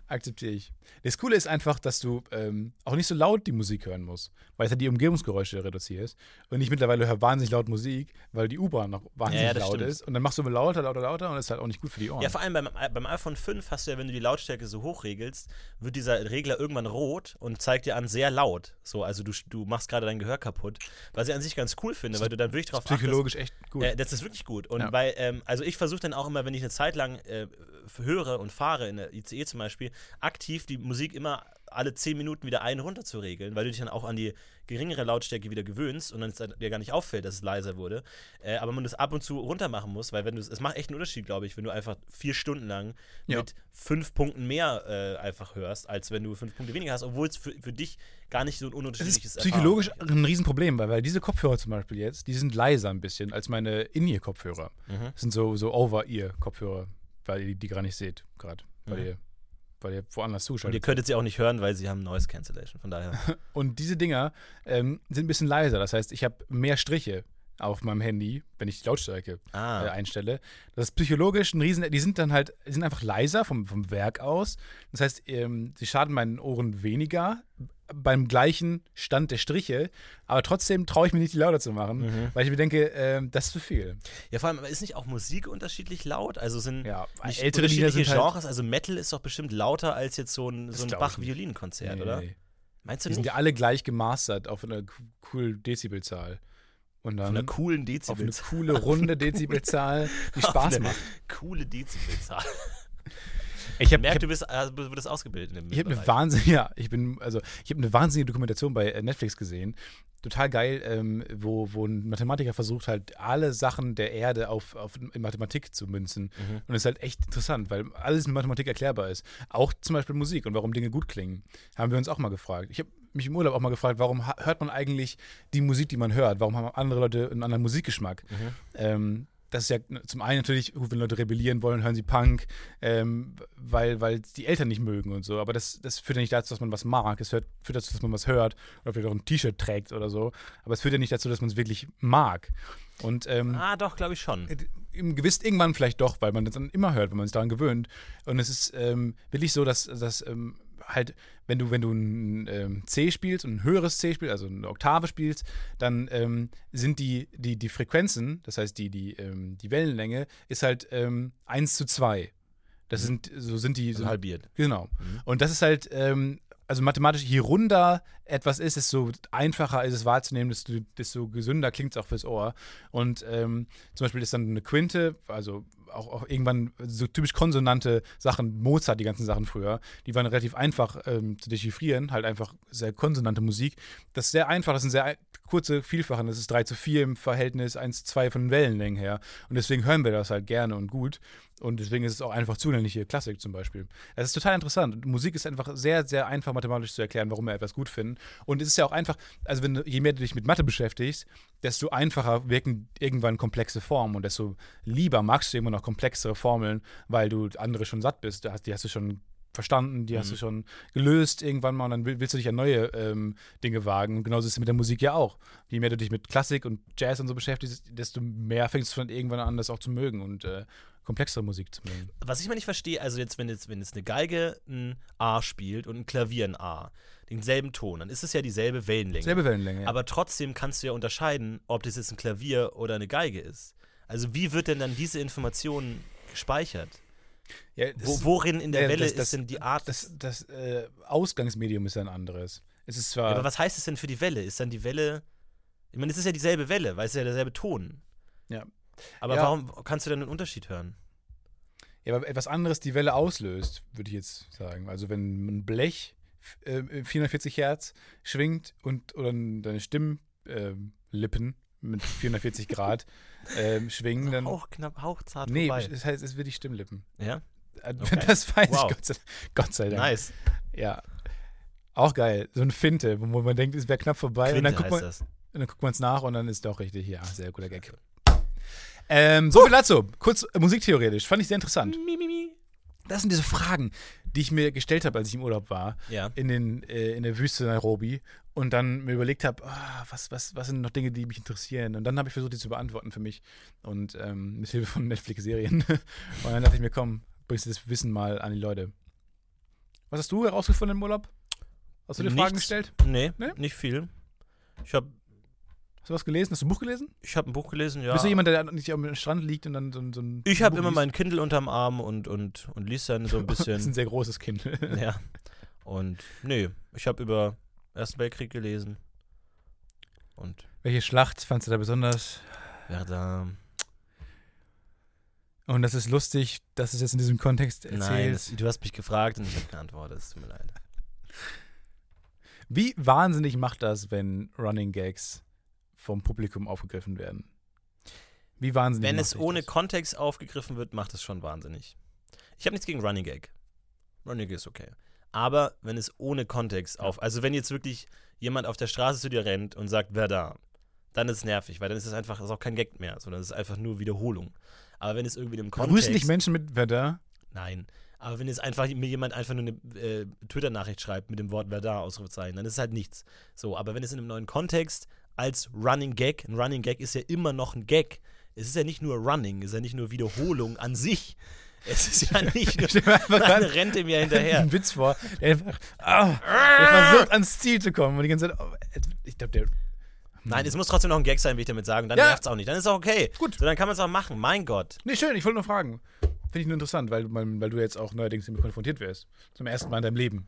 Akzeptiere ich. Das Coole ist einfach, dass du ähm, auch nicht so laut die Musik hören musst, weil es ja die Umgebungsgeräusche reduzierst. Und ich mittlerweile höre wahnsinnig laut Musik, weil die U-Bahn noch wahnsinnig Ja, ja, laut stimmt. ist. Und dann machst du immer lauter, lauter, lauter und das ist halt auch nicht gut für die Ohren. Ja, vor allem beim, beim iPhone 5 hast du ja, wenn du die Lautstärke so hoch regelst, wird dieser Regler irgendwann rot und zeigt dir an sehr laut. So, also du, du machst gerade dein Gehör kaputt. Was ich an sich ganz cool finde, weil du dann wirklich drauf achtest. Psychologisch echt gut. Äh, das ist wirklich gut. Und Ja. weil, ähm, also ich versuche dann auch immer, wenn ich eine Zeit lang äh, höre und fahre, in der ICE zum Beispiel, aktiv die Musik immer alle 10 Minuten wieder ein runter zu regeln, weil du dich dann auch an die geringere Lautstärke wieder gewöhnst und dann es dir gar nicht auffällt, dass es leiser wurde. Äh, aber man das ab und zu runter machen muss, weil wenn du es macht echt einen Unterschied, glaube ich, wenn du einfach vier Stunden lang Ja. mit fünf Punkten mehr äh, einfach hörst, als wenn du fünf Punkte weniger hast, obwohl es für, für dich gar nicht so ein Es ununterschiedliches ist psychologisch Erfahrung ein Riesenproblem, weil, weil diese Kopfhörer zum Beispiel jetzt, die sind leiser ein bisschen als meine In-Ear-Kopfhörer. Mhm. Das sind so, so Over-Ear-Kopfhörer, weil ihr die gerade nicht seht, gerade. Weil, Mhm. ihr, weil ihr woanders Und ihr könntet sie auch nicht hören, weil sie haben Noise Cancellation. Von daher. Und diese Dinger ähm, sind ein bisschen leiser. Das heißt, ich habe mehr Striche auf meinem Handy, wenn ich die Lautstärke äh, Ah. einstelle. Das ist psychologisch ein Riesen. Die sind dann halt, die sind einfach leiser vom, vom Werk aus. Das heißt, ähm, sie schaden meinen Ohren weniger beim gleichen Stand der Striche, aber trotzdem traue ich mich nicht, die lauter zu machen, Mhm. weil ich mir denke, ähm, das ist zu viel. Ja, vor allem, ist nicht auch Musik unterschiedlich laut? Also sind Ja, ältere Lieder unterschiedliche sind halt- Genres, also Metal ist doch bestimmt lauter als jetzt so ein, so ein Bach-Violinkonzert, Nee, oder? nee. Meinst du Die sind nicht? ja alle gleich gemastert auf eine cool Dezibelzahl. Und dann Von einer coolen auf eine Dezibelzahl. coole, runde Dezibelzahl, die Auf Spaß eine macht. Coole Dezibelzahl. Ich habe du bist, äh, du wurdest ausgebildet in ich hab eine wahnsinnige, ja, ich bin, also ich habe eine wahnsinnige Dokumentation bei äh, Netflix gesehen. Total geil, ähm, wo, wo ein Mathematiker versucht halt alle Sachen der Erde auf, auf in Mathematik zu münzen. Mhm. Und es ist halt echt interessant, weil alles mit Mathematik erklärbar ist. Auch zum Beispiel Musik und warum Dinge gut klingen. Haben wir uns auch mal gefragt. Ich habe mich im Urlaub auch mal gefragt, warum hört man eigentlich die Musik, die man hört? Warum haben andere Leute einen anderen Musikgeschmack? Mhm. Ähm, das ist ja zum einen natürlich, wenn Leute rebellieren wollen, hören sie Punk, ähm, weil, weil die Eltern nicht mögen und so. Aber das, das führt ja nicht dazu, dass man was mag. Es führt, führt dazu, dass man was hört oder vielleicht auch ein T-Shirt trägt oder so. Aber es führt ja nicht dazu, dass man es wirklich mag. Und ähm, Ah, doch, glaube ich schon. im gewiss irgendwann vielleicht doch, weil man das dann immer hört, wenn man sich daran gewöhnt. Und es ist ähm, wirklich so, dass, dass ähm, halt, wenn du, wenn du ein ähm, C spielst und ein höheres C spielst, also eine Oktave spielst, dann ähm, sind die, die, die Frequenzen, das heißt die, die, ähm, die Wellenlänge, ist halt ähm, 1 zu 2. Das sind, so sind die. Also so, halbiert. Genau. Mhm. Und das ist halt, ähm, also mathematisch, je runder etwas ist, desto einfacher ist es wahrzunehmen, desto, desto gesünder klingt es auch fürs Ohr. Und ähm, zum Beispiel ist dann eine Quinte, also auch, auch irgendwann so typisch konsonante Sachen, Mozart, die ganzen Sachen früher, die waren relativ einfach ähm, zu dechiffrieren, halt einfach sehr konsonante Musik. Das ist sehr einfach, das sind sehr kurze Vielfachen, das ist 3 zu 4 im Verhältnis 1 zu 2 von Wellenlängen her. Und deswegen hören wir das halt gerne und gut. Und deswegen ist es auch einfach zugängliche Klassik zum Beispiel. Es ist total interessant. Musik ist einfach sehr, sehr einfach mathematisch zu erklären, warum wir etwas gut finden. Und es ist ja auch einfach, also wenn je mehr du dich mit Mathe beschäftigst, desto einfacher wirken irgendwann komplexe Formen und desto lieber magst du immer noch komplexere Formeln, weil du andere schon satt bist. Die hast du schon verstanden, die hast Mhm. du schon gelöst irgendwann mal und dann will- willst du dich an neue ähm, Dinge wagen. Und genauso ist es mit der Musik ja auch. Je mehr du dich mit Klassik und Jazz und so beschäftigst, desto mehr fängst du dann irgendwann an, das auch zu mögen und äh, komplexere Musik zu mögen. Was ich mal nicht verstehe, also jetzt, wenn jetzt, wenn jetzt eine Geige ein A spielt und ein Klavier ein A, denselben Ton, dann ist es ja dieselbe Wellenlänge. Selbe Wellenlänge. Ja. Aber trotzdem kannst du ja unterscheiden, ob das jetzt ein Klavier oder eine Geige ist. Also wie wird denn dann diese Information gespeichert? Ja, Wo, worin in der ja, Welle das- das- ist denn die Art? Das, das äh, Ausgangsmedium ist ja ein anderes. Es ist zwar. ja, aber was heißt es denn für die Welle? Ist dann die Welle. Ich meine, es ist ja dieselbe Welle, weil es ist ja derselbe Ton. Ja. Aber Ja. warum kannst du denn einen Unterschied hören? Ja, aber etwas anderes die Welle auslöst, würde ich jetzt sagen. Also wenn ein Blech äh, 440 Hertz schwingt und oder deine Stimmlippen äh, Lippen mit 440 Grad ähm, schwingen, dann. Auch knapp, hauchzart nee, vorbei. das heißt, es wird die Stimmlippen. Ja? Äh, Okay. Das weiß Wow. ich, Gott sei, Gott sei Dank. Nice. Ja. Auch geil. So eine Finte, wo man denkt, es wäre knapp vorbei. und dann Quinte guckt man das. und dann guckt man es nach und dann ist doch richtig. Ja, sehr guter Gag. Ähm, so viel dazu. Kurz äh, musiktheoretisch. Fand ich sehr interessant. Das sind diese Fragen, die ich mir gestellt habe, als ich im Urlaub war, Ja. in, den, äh, in der Wüste Nairobi und dann mir überlegt habe, ah, was, was, was sind noch Dinge, die mich interessieren? Und dann habe ich versucht, die zu beantworten für mich und ähm, mit Hilfe von Netflix-Serien. und dann dachte ich mir, komm, bringst du das Wissen mal an die Leute. Was hast du herausgefunden im Urlaub? Hast du dir Fragen Nichts. gestellt? Nee, Nee? nicht viel. Ich habe Hast du was gelesen? Hast du ein Buch gelesen? ich hab ein Buch gelesen, ja. Bist du jemand, der nicht am Strand liegt und dann so, ein- so ein. ich habe immer liest? mein Kindle unterm Arm und, und, und liest dann so ein Das ist ein bisschen. sehr großes Kind. ja. Und nee, ich habe über Ersten Weltkrieg gelesen. Und Welche Schlacht fandst du da besonders? Verdun. Und das ist lustig, dass du es jetzt in diesem Kontext Nein, erzählst. das, du hast mich gefragt und ich habe geantwortet. Es tut mir leid. Wie wahnsinnig macht das, wenn Running Gags vom Publikum aufgegriffen werden? Wie wahnsinnig Wenn es ohne das? Kontext aufgegriffen wird, macht es schon wahnsinnig. Ich habe nichts gegen Running Gag. Running Gag ist okay. Aber wenn es ohne Kontext auf, also wenn jetzt wirklich jemand auf der Straße zu dir rennt und sagt, wer da, dann ist es nervig, weil dann ist es einfach, ist auch kein Gag mehr, sondern es ist einfach nur Wiederholung. Aber wenn es irgendwie im Kontext. Grüßen dich Menschen mit Werder? Nein. Aber wenn jetzt einfach mir jemand einfach nur eine äh, Twitter-Nachricht schreibt mit dem Wort wer da, Ausrufezeichen, dann ist es halt nichts. So, aber wenn es in einem neuen Kontext als Running Gag, ein Running Gag ist ja immer noch ein Gag. Es ist ja nicht nur Running, es ist ja nicht nur Wiederholung an sich. Es ist ja nicht nur, man rennt ihm ja hinterher. einen Witz vor, der einfach ah, der versucht ans Ziel zu kommen und die ganze Zeit. oh, ich glaube, der. Nein, es muss trotzdem noch ein Gag sein, will ich damit sagen. Dann Ja. nervt es auch nicht. Dann ist es auch okay. Gut. So, dann kann man es auch machen. Mein Gott. Nee, schön, ich wollte nur fragen. Finde ich nur interessant, weil, weil, weil du jetzt auch neuerdings damit konfrontiert wirst. Zum ersten Mal in deinem Leben.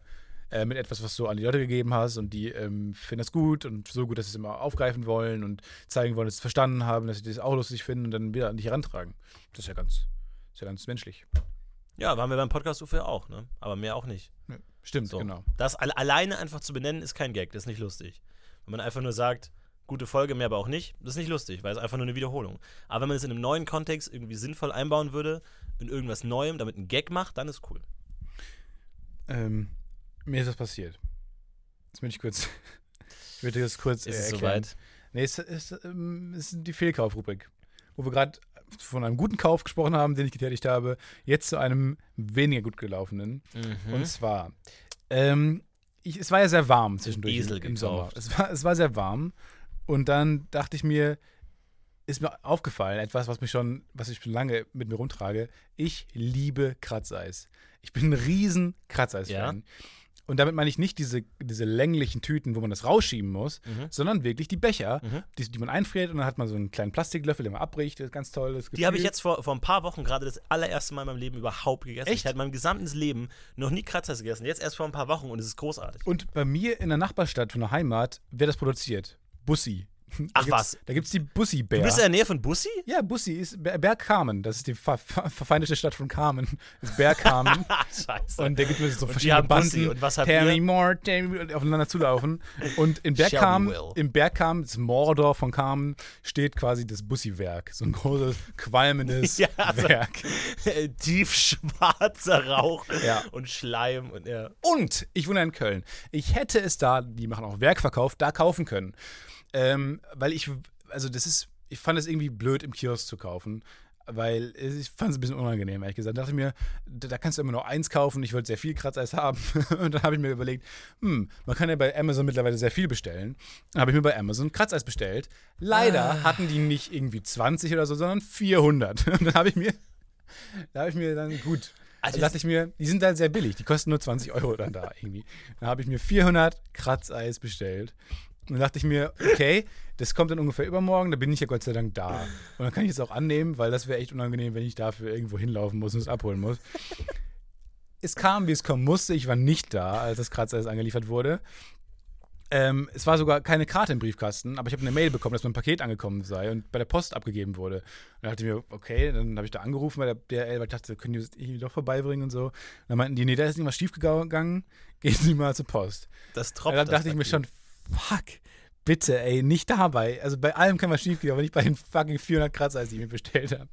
Äh, mit etwas, was du an die Leute gegeben hast und die ähm, finden das gut und so gut, dass sie es immer aufgreifen wollen und zeigen wollen, dass sie es verstanden haben, dass sie das auch lustig finden und dann wieder an dich herantragen. Das ist ja ganz, ist ja ganz menschlich. Ja, waren wir beim Podcast ufo auch, ne? Aber mehr auch nicht. Ja, stimmt, So. genau. Das alle, alleine einfach zu benennen, ist kein Gag, das ist nicht lustig. Wenn man einfach nur sagt, gute Folge, mehr aber auch nicht, das ist nicht lustig, weil es einfach nur eine Wiederholung. Aber wenn man es in einem neuen Kontext irgendwie sinnvoll einbauen würde, in irgendwas Neuem, damit ein Gag macht, dann ist cool. Ähm, mir ist das passiert. Jetzt möchte ich kurz. Ich würde das kurz Ist äh, es erklären. soweit? Nee, es ist, ähm, es ist die Fehlkaufrubrik, wo wir gerade von einem guten Kauf gesprochen haben, den ich getätigt habe, jetzt zu einem weniger gut gelaufenen. Mhm. Und zwar, ähm, ich, es war ja sehr warm zwischendurch Esel im, im Sommer. Es war, es war sehr warm. Und dann dachte ich mir, ist mir aufgefallen, etwas, was mich schon, was ich schon lange mit mir rumtrage. Ich liebe Kratzeis. Ich bin ein riesen Kratzeis-Fan. Und damit meine ich nicht diese, diese länglichen Tüten, wo man das rausschieben muss, Mhm. sondern wirklich die Becher, Mhm. die, die man einfriert und dann hat man so einen kleinen Plastiklöffel, den man abbricht. Das ist ganz toll. Das Die habe ich jetzt vor, vor ein paar Wochen gerade das allererste Mal in meinem Leben überhaupt gegessen. Echt? Ich hatte mein gesamtes Leben noch nie Kratzer gegessen. Jetzt erst vor ein paar Wochen und es ist großartig. Und bei mir in der Nachbarstadt von der Heimat wird das produziert. Bussi. Da Ach gibt's- was. Da gibt es die Bussi-Bär. Du bist in der Nähe von Bussi? Ja, Bussi ist Ber- Berg Carmen. Das ist die ver ver verfeindete Stadt von Carmen. Das ist Berg Carmen. Ah, scheiße. und da gibt es so Und verschiedene haben Bussi. Banden. Und was habt ihr? Moore, und aufeinander zulaufen. Und in Berg Shelby Carmen, Will. im Berg Carmen, das Mordor von Carmen, steht quasi das Bussi-Werk. So ein großes, qualmendes Ja, also- Werk. Tiefschwarzer Rauch Ja. und Schleim und ja. Und ich wohne in Köln. Ich hätte es da, die machen auch Werkverkauf, da kaufen können. Ähm, weil ich, also das ist, ich fand es irgendwie blöd im Kiosk zu kaufen. Weil ich fand es ein bisschen unangenehm, ehrlich gesagt. Da dachte ich mir, da, kannst du immer nur eins kaufen. Ich wollte sehr viel Kratzeis haben. Und dann habe ich mir überlegt, hm, man kann ja bei Amazon mittlerweile sehr viel bestellen. Dann habe ich mir bei Amazon Kratzeis bestellt. Leider hatten die nicht irgendwie 20 oder so, sondern 400. Und dann habe ich mir, da habe ich mir dann, gut, Also da dachte ich mir, die sind halt sehr billig, die kosten nur 20 Euro dann da irgendwie. Dann habe ich mir 400 Kratzeis bestellt Und dann dachte ich mir, okay, das kommt dann ungefähr übermorgen, da bin ich ja Gott sei Dank da. Und dann kann ich es auch annehmen, weil das wäre echt unangenehm, wenn ich dafür irgendwo hinlaufen muss und es abholen muss. Es kam, wie es kommen musste. Ich war nicht da, als das Kratzeis angeliefert wurde. Ähm, es war sogar keine Karte im Briefkasten, aber ich habe eine Mail bekommen, dass mein Paket angekommen sei und bei der Post abgegeben wurde. Und dann dachte ich mir, okay, dann habe ich da angerufen bei der DRL, weil ich dachte, können die das irgendwie doch vorbeibringen und so. Und dann meinten die, nee, da ist irgendwas schiefgegangen, gehen Sie mal zur Post. Das Und tropft. dann das dachte ich mir schon, fuck, bitte, ey, nicht dabei. Also bei allem kann was schiefgehen, aber nicht bei den fucking 400 Kratzer, die ich mir bestellt habe.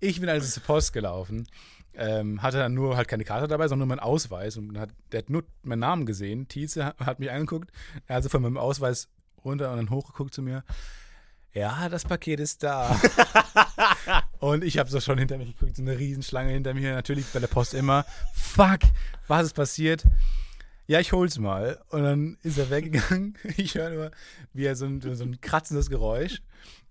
Ich bin also zur Post gelaufen, ähm, hatte dann nur halt keine Karte dabei, sondern nur meinen Ausweis. Und hat, der hat nur meinen Namen gesehen. Tietze hat, hat mich angeguckt, er hat also von meinem Ausweis runter und dann hochgeguckt zu mir. Ja, das Paket ist da. und ich habe so schon hinter mich geguckt, so eine Riesenschlange hinter mir. Natürlich bei der Post immer. Fuck, was ist passiert? Ja, ich hol's mal. Und dann ist er weggegangen. Ich höre nur, wie er so ein, so ein kratzendes Geräusch.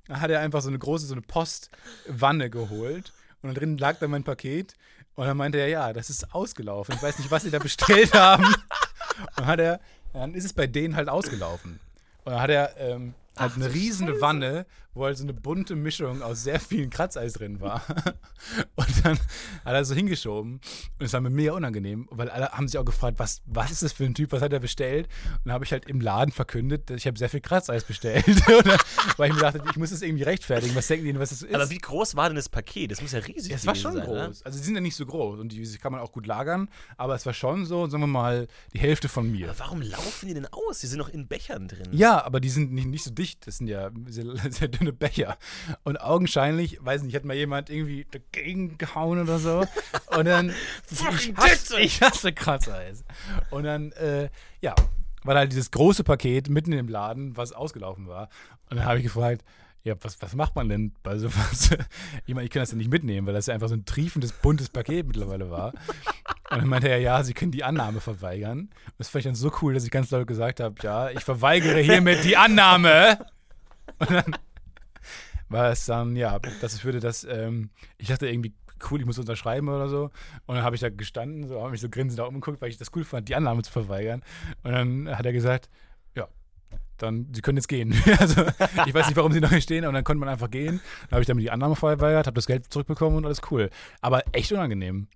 Da hat er einfach so eine große, so eine Postwanne geholt. Und da drin lag dann mein Paket. Und dann meinte er, ja, das ist ausgelaufen. Ich weiß nicht, was sie da bestellt haben. Und hat er, dann ist es bei denen halt ausgelaufen. Und dann hat er ähm, halt eine riesige Wanne, wo halt so eine bunte Mischung aus sehr vielen Kratzeis drin war. Und dann hat er so hingeschoben. Und es war mir mega unangenehm, weil alle haben sich auch gefragt, was, was ist das für ein Typ, was hat er bestellt? Und dann habe ich halt im Laden verkündet, dass ich habe sehr viel Kratzeis bestellt. Dann, weil ich mir dachte, ich muss das irgendwie rechtfertigen. Was denken die denn, was das ist? Aber wie groß war denn das Paket? Das muss ja riesig es war schon sein, ne? groß. Also die sind ja nicht so groß und die kann man auch gut lagern, aber es war schon so, sagen wir mal, die Hälfte von mir. Aber warum laufen die denn aus? Die sind noch in Bechern drin. Ja, aber die sind nicht, nicht so dicht. Das sind ja sehr, sehr dünne Becher. Und augenscheinlich, weiß nicht, hat mal jemand irgendwie dagegen gehauen oder so. Und dann. ich, hasse, ich hasse Kratzeis. Und dann, äh, ja, war halt dieses große Paket mitten im Laden, was ausgelaufen war. Und dann habe ich gefragt, ja, was, was macht man denn bei sowas? Ich meine, ich kann das ja nicht mitnehmen, weil das ja einfach so ein triefendes, buntes Paket mittlerweile war. Und dann meinte er, ja, sie können die Annahme verweigern. Und das fand ich dann so cool, dass ich ganz laut gesagt habe, ja, ich verweigere hiermit die Annahme. Und dann war es dann, ja, das würde das, ähm, ich dachte irgendwie, cool, ich muss unterschreiben oder so. Und dann habe ich da gestanden, so habe mich so grinsend da umgeguckt, weil ich das cool fand, die Annahme zu verweigern. Und dann hat er gesagt, ja, dann, Sie können jetzt gehen. also, ich weiß nicht, warum Sie noch hier stehen, aber dann konnte man einfach gehen. Dann habe ich damit die Annahme verweigert, habe das Geld zurückbekommen und alles cool. Aber echt unangenehm.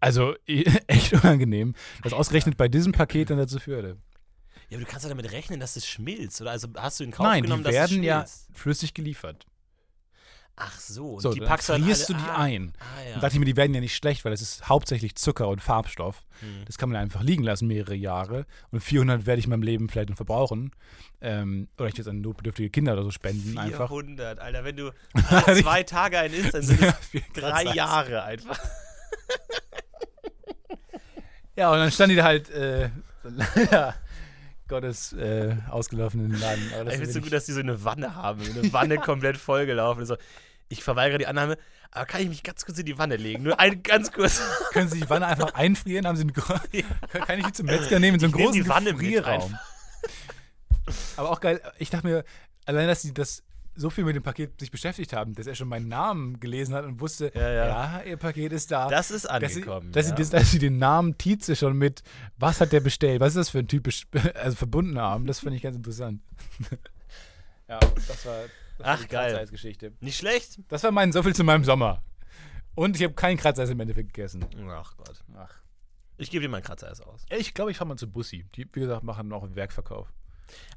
Also, echt unangenehm, dass ausgerechnet bei diesem Paket dann dazu führte. Ja, aber du kannst ja damit rechnen, dass es schmilzt, oder? Also hast du in Kauf Nein, genommen, die dass es werden ja schmilzt? flüssig geliefert. Ach so, und So, die dann packst du dann frierst alle, du die ah, ein. Ah, ja. Dann dachte ich mir, die werden ja nicht schlecht, weil es ist hauptsächlich Zucker und Farbstoff. Hm. Das kann man einfach liegen lassen, mehrere Jahre. Und 400 werde ich in meinem Leben vielleicht noch verbrauchen. Ähm, oder ich jetzt an notbedürftige Kinder oder so spenden einfach. 400, Alter, wenn du alle zwei Tage einen isst, dann sind es Viel drei. Jahre einfach. Ja, und dann stand die da halt äh, leider Gottes äh, ausgelaufenen Laden. Das Ich finde es so gut, dass die so eine Wanne haben. So eine Wanne komplett vollgelaufen. So, ich verweigere die Annahme, aber kann ich mich ganz kurz in die Wanne legen? Nur ein ganz kurz. Können Sie die Wanne einfach einfrieren? Haben Sie einen, kann ich die zum Metzger nehmen in so einen Ich großen die Wanne Gefrierraum? Aber auch geil, ich dachte mir, allein, dass sie das so viel mit dem Paket sich beschäftigt haben, dass er schon meinen Namen gelesen hat und wusste, Ja, ja. ja, ihr Paket ist da. Das ist dass sie, angekommen. dass, ja. sie, das- dass sie den Namen Tietze schon mit, was hat der bestellt, was ist das für ein typisch, also verbunden haben, das finde ich ganz interessant. ja, das war, Ach, die geil. Kratzeis-Geschichte. Nicht schlecht? Das war mein so viel zu meinem Sommer. Und ich habe keinen Kratzeis im Endeffekt gegessen. Ach Gott. Ach. Ich gebe dir mal einen Kratzeis aus. Ich glaube, ich fahre mal zu Bussi. Die, wie gesagt, machen auch Werkverkauf.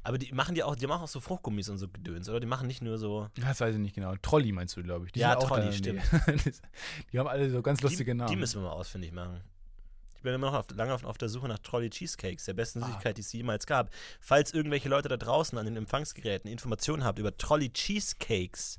Aber die machen die auch, die machen auch so Fruchtgummis und so Gedöns, oder? Die machen nicht nur so. Das weiß ich nicht genau. Trolli meinst du, glaube ich. Die Ja, Trolli, der Nähe. die haben alle so ganz lustige die, Namen. Die müssen wir mal ausfindig machen. Ich bin immer noch auf, lange auf, auf der Suche nach Trolley Cheesecakes, der besten Ah. Süßigkeit, die es jemals gab. Falls irgendwelche Leute da draußen an den Empfangsgeräten Informationen habt über Trolley Cheesecakes,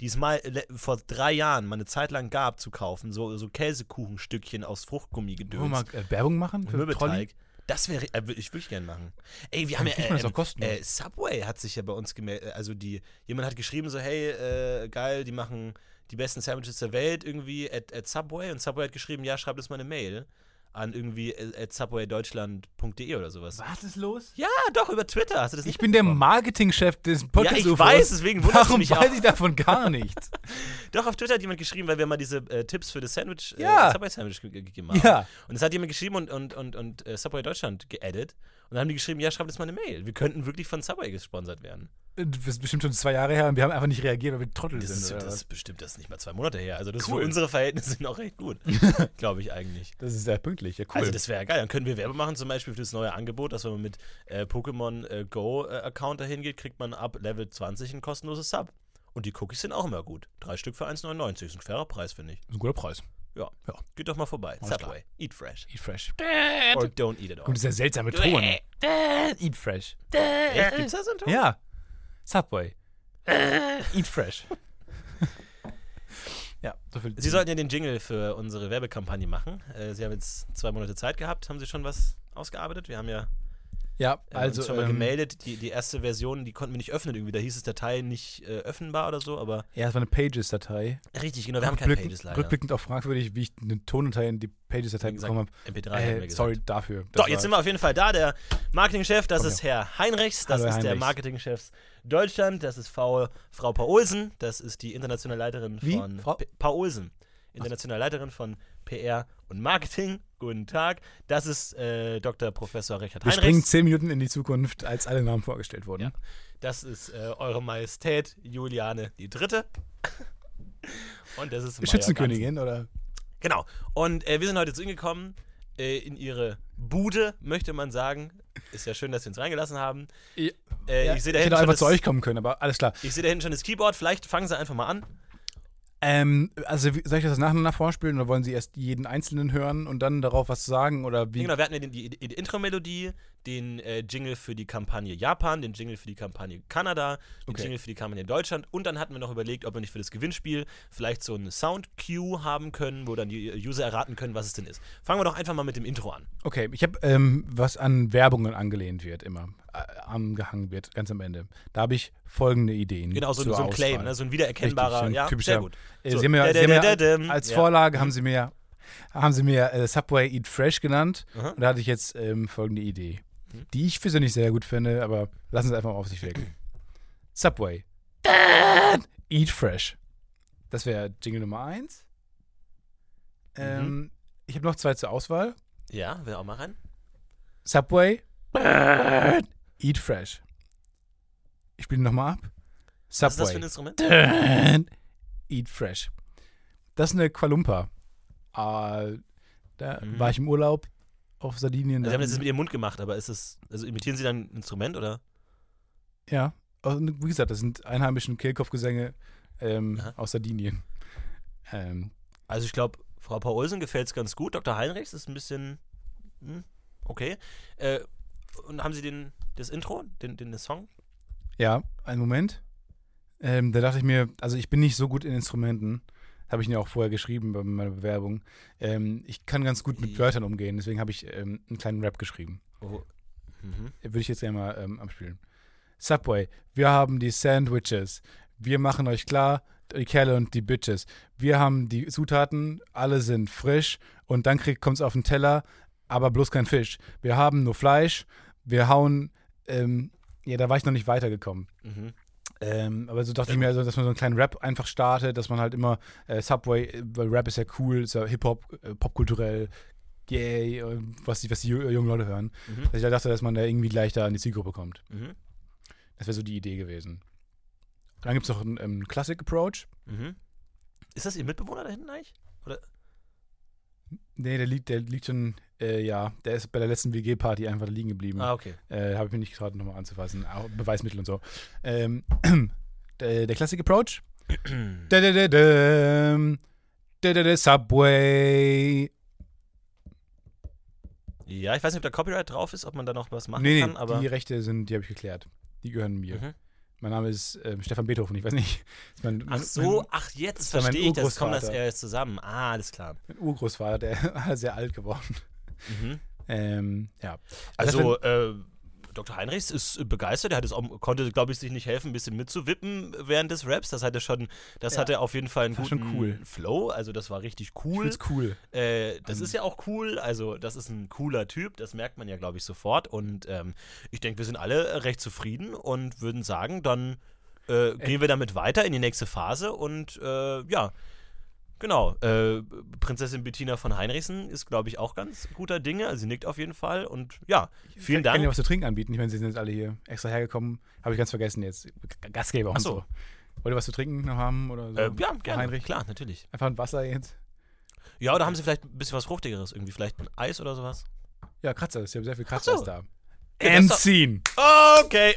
die es mal vor drei Jahren mal eine Zeit lang gab zu kaufen, so, so Käsekuchenstückchen aus Fruchtgummi Wollen wir mal gedöns äh, Werbung machen für? Mürbeteig. Das wäre, äh, ich würde ich gerne machen. Ey, wir haben ja, äh, das kostenlos. äh, Subway hat sich ja bei uns gemeldet, also die, jemand hat geschrieben so, hey, äh, geil, die machen die besten Sandwiches der Welt irgendwie at, at Subway und Subway hat geschrieben, ja, schreib uns mal eine Mail. An irgendwie at subwaydeutschland.de oder sowas. Was ist los? Ja, doch, über Twitter. Hast du das Ich bin der? Marketingchef des Ja, Podcasts. ich weiß, deswegen wundert Warum mich weiß auch. ich davon gar nichts? Doch, auf Twitter hat jemand geschrieben, weil wir mal diese äh, Tipps für das Sandwich, Ja. äh, Subway-Sandwich ge- ge- gegeben haben. ja. Und es hat jemand geschrieben und, und, und, und äh, Subway Deutschland geaddet. Und dann haben die geschrieben, ja, schreibt uns mal eine Mail. Wir könnten wirklich von Subway gesponsert werden. Das ist bestimmt schon zwei Jahre her und wir haben einfach nicht reagiert, weil wir Trottel Das sind. ist, das ist bestimmt das ist nicht mal zwei Monate her. Also das Cool. für unsere Verhältnisse noch recht gut. Glaube ich eigentlich. Das ist sehr pünktlich. Ja, cool. Also das wäre ja geil. Dann können wir Werbe machen, zum Beispiel für das neue Angebot, dass wenn man mit äh, Pokémon äh, Go äh, dahin geht, kriegt man ab Level 20 ein kostenloses Sub. Und die Cookies sind auch immer gut. Drei Stück für 1,99. Ist ein fairer Preis, finde ich. ist ein guter Preis. Ja. Ja. Geht doch mal vorbei. Alles Subway. Eat fresh. Eat fresh. Or don't eat it all. Und dieser seltsame Ton. Eat fresh. Echt? Gibt's da so einen Ton? Ja. Subway. Eat fresh. ja, so viel. Sie sollten ja den Jingle für unsere Werbekampagne machen. Äh, Sie haben jetzt zwei Monate Zeit gehabt. Haben Sie schon was ausgearbeitet? Wir haben ja ja, äh, also uns schon mal ähm, gemeldet. Die, die erste Version, die konnten wir nicht öffnen irgendwie. Da hieß es Datei nicht äh, öffnenbar oder so, aber Ja, es war eine Pages-Datei. richtig, genau, wir haben keine Pages leider. Rückblickend auch fragwürdig, wie ich eine Tondatei in die Pages-Datei bekommen MP3 habe. haben wir Äh, gesagt. sorry dafür. Das jetzt sind wir auf jeden Fall da. Der Marketingchef, das Komm ist Herr Heinrichs, das Hallo, ist der Heinrichs. Marketingchef Deutschland, das ist Frau, Frau Paulsen, das ist die internationale Leiterin Wie? von Frau? Paulsen, internationale Leiterin von PR und Marketing. Guten Tag. Das ist äh, Dr. Professor Richard Wir springen Heinrichs. zehn Minuten in die Zukunft, als alle Namen vorgestellt wurden. Ja. Das ist äh, Eure Majestät Juliane die Dritte. Und das ist Maya Schützenkönigin oder? Ganzen. Genau. Und äh, wir sind heute zu Ihnen gekommen äh, in Ihre Bude, möchte man sagen. Ist ja schön, dass Sie uns reingelassen haben. Ja, Äh, ich sehe da ich hinten hätte schon einfach zu euch kommen können, aber alles klar. Ich sehe da hinten schon das Keyboard. Vielleicht fangen Sie einfach mal an. Ähm, also soll ich das nacheinander vorspielen oder wollen Sie erst jeden einzelnen hören und dann darauf was sagen oder wie? Genau, wir hatten ja den, die, die Intro-Melodie, den äh, Jingle für die Kampagne Japan, den Jingle für die Kampagne Kanada, den Okay. Jingle für die Kampagne Deutschland und dann hatten wir noch überlegt, ob wir nicht für das Gewinnspiel vielleicht so einen Sound-Cue haben können, wo dann die User erraten können, was es denn ist. Fangen wir doch einfach mal mit dem Intro an. Okay, ich habe ähm, was an Werbungen angelehnt wird immer, äh, angehangen wird, ganz am Ende. Da habe ich folgende Ideen. Genau, so, so ein Claim, ne? so ein wiedererkennbarer, Richtig, so ein ja, typischer- sehr gut. Äh, So, Sie haben ja, Sie haben dadadadadam. ja als Ja. Vorlage haben Sie mir, haben Sie mir äh, Subway Eat Fresh genannt Aha. und da hatte ich jetzt ähm, folgende Idee, Mhm. die ich persönlich sehr gut finde, aber lassen Sie einfach mal auf sich wirken. Subway Eat Fresh. Das wäre Jingle Nummer 1. Ähm, Mhm. Ich habe noch zwei zur Auswahl. Ja, will auch mal rein. Subway Eat Fresh. Ich spiele nochmal ab. Was ist das für ein Subway Instrument? Eat Fresh. Das ist eine Qualumpa. Äh, da Mhm. war ich im Urlaub auf Sardinien. Also, Sie haben da- das jetzt mit Ihrem Mund gemacht, aber ist es, also imitieren Sie dann ein Instrument oder? ja, und wie gesagt, das sind einheimischen Kehlkopfgesänge ähm, aus Sardinien. Ähm, Also ich glaube, Frau Paulsen gefällt es ganz gut. Dr. Heinrichs ist ein bisschen hm, okay. Äh, und haben Sie den, das Intro, den, den Song? ja, einen Moment. Ähm, da dachte ich mir, also ich bin nicht so gut in Instrumenten. Habe ich ja auch vorher geschrieben bei meiner Bewerbung. Ähm, ich kann ganz gut mit. Wörtern umgehen, deswegen habe ich ähm, einen kleinen Rap geschrieben. Oh. Mhm. Würde ich jetzt gerne mal ähm, abspielen. Subway, wir haben die Sandwiches. Wir machen euch klar, die Kerle und die Bitches. Wir haben die Zutaten, alle sind frisch und dann kommt es auf den Teller, aber bloß kein Fisch. Wir haben nur Fleisch, wir hauen, ähm, ja, da war ich noch nicht weitergekommen. Mhm. Ähm, aber so dachte ich mir, also, dass man so einen kleinen Rap einfach startet, dass man halt immer äh, Subway, äh, weil Rap ist ja cool, ist ja Hip-Hop, äh, popkulturell, yay, äh, was die, was die ju- jungen Leute hören. Mhm. Dass ich da dachte, dass man da irgendwie gleich da an die Zielgruppe kommt. Mhm. Das wäre so die Idee gewesen. Und dann gibt es noch einen ähm, Classic Approach. Mhm. Ist das Ihr Mitbewohner da hinten eigentlich? Nee, der liegt, der liegt schon, äh, ja, der ist bei der letzten WG-Party einfach liegen geblieben. Ah, okay. Äh, Habe ich mir nicht getraut, nochmal anzufassen. Auch Beweismittel und so. Ähm, der, der Classic Approach. Da, da, da, da, da, da, da, Subway. Ja, ich weiß nicht, ob da Copyright drauf ist, ob man da noch was machen Nee, kann, aber. die Rechte sind, die habe ich geklärt. Die gehören mir. Mhm. Mein Name ist ähm, Stefan Beethoven, ich weiß nicht. Ist mein, Ach mein, so, Mein, ach jetzt war mein verstehe ich, das kommt das Urgroßvater. erst zusammen. Ah, alles klar. mein Urgroßvater, der ist sehr alt geworden. Mhm. Ähm, ja. Das Also, äh, Dr. Heinrichs ist begeistert. Er hat es auch, konnte, glaube ich, sich nicht helfen, ein bisschen mitzuwippen während des Raps. Das hatte schon, das Ja. hatte auf jeden Fall einen war guten cool. Flow. Also das war richtig Ich cool. find's cool. Äh, das Ähm. ist ja auch cool. Also das ist ein cooler Typ. Das merkt man ja, glaube ich, sofort. Und ähm, ich denke, wir sind alle recht zufrieden und würden sagen, dann äh, gehen wir damit weiter in die nächste Phase. Und äh, ja, genau. Äh, Prinzessin Bettina von Heinrichsen ist, glaube ich, auch ganz guter Dinge. Also sie nickt auf jeden Fall. Und ja, vielen Kann dir Dank. was zu trinken anbieten? Ich meine, sie sind jetzt alle hier extra hergekommen. Habe ich ganz vergessen jetzt. Gastgeber und Ach so. so. Wollt ihr was zu trinken noch haben? Oder so? Äh, ja, gerne. Heinrich? Klar, natürlich. Einfach ein Wasser jetzt. Ja, oder haben sie vielleicht ein bisschen was Fruchtigeres? Irgendwie vielleicht ein Eis oder sowas? Ja, Kratzer. Ist ja sehr viel Kratzer so. ist da. Scene. Okay.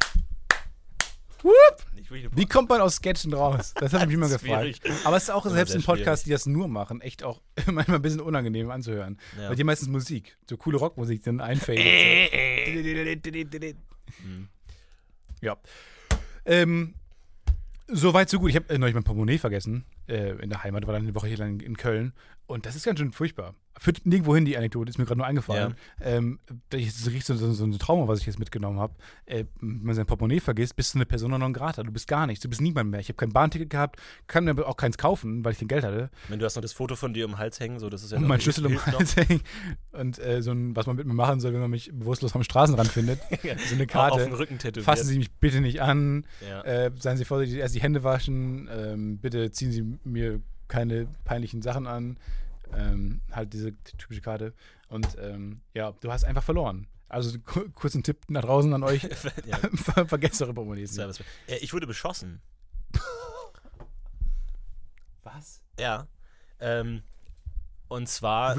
Ich Wie kommt man aus Sketchen raus? Das hat mich immer gefragt. Aber es ist auch Immer selbst sehr in Podcasts, die das nur machen, echt auch manchmal ein bisschen unangenehm anzuhören. Ja. Weil die meistens Musik, so coole Rockmusik, dann einfaden. Mhm. ja. Ähm, so weit, so gut. Ich habe äh, neulich mein Portemonnaie vergessen äh, in der Heimat, war dann eine Woche hier lang in Köln. Und das ist ganz schön furchtbar. Führt nirgendwo hin, die Anekdote, ist mir gerade nur eingefallen. Ähm, das ist richtig so, so, so ein Trauma, was ich jetzt mitgenommen habe. Äh, wenn man sein Portemonnaie vergisst, bist du eine Persona non grata. Du bist gar nichts. Du bist niemand mehr. Ich habe kein Bahnticket gehabt, kann mir aber auch keins kaufen, weil ich kein Geld hatte. Wenn du hast noch das Foto von dir um den Hals hängen, so das ist ja Und mein Schlüssel um noch. Hals hängen. Und äh, so ein, was man mit mir machen soll, wenn man mich bewusstlos am Straßenrand findet. So eine Auf Karte. dem Rücken tätowiert. Fassen Sie mich bitte nicht an. ja. Äh, seien Sie vorsichtig, erst die Hände waschen. Ähm, bitte ziehen Sie mir keine peinlichen Sachen an. Ähm, halt diese typische Karte. Und ähm, ja, du hast einfach verloren. Also ku- kurzen Tipp nach draußen an euch. ja. Ver vergesst eure Portemonnaies. Äh, ich wurde beschossen. Was? Ja. Ähm, und zwar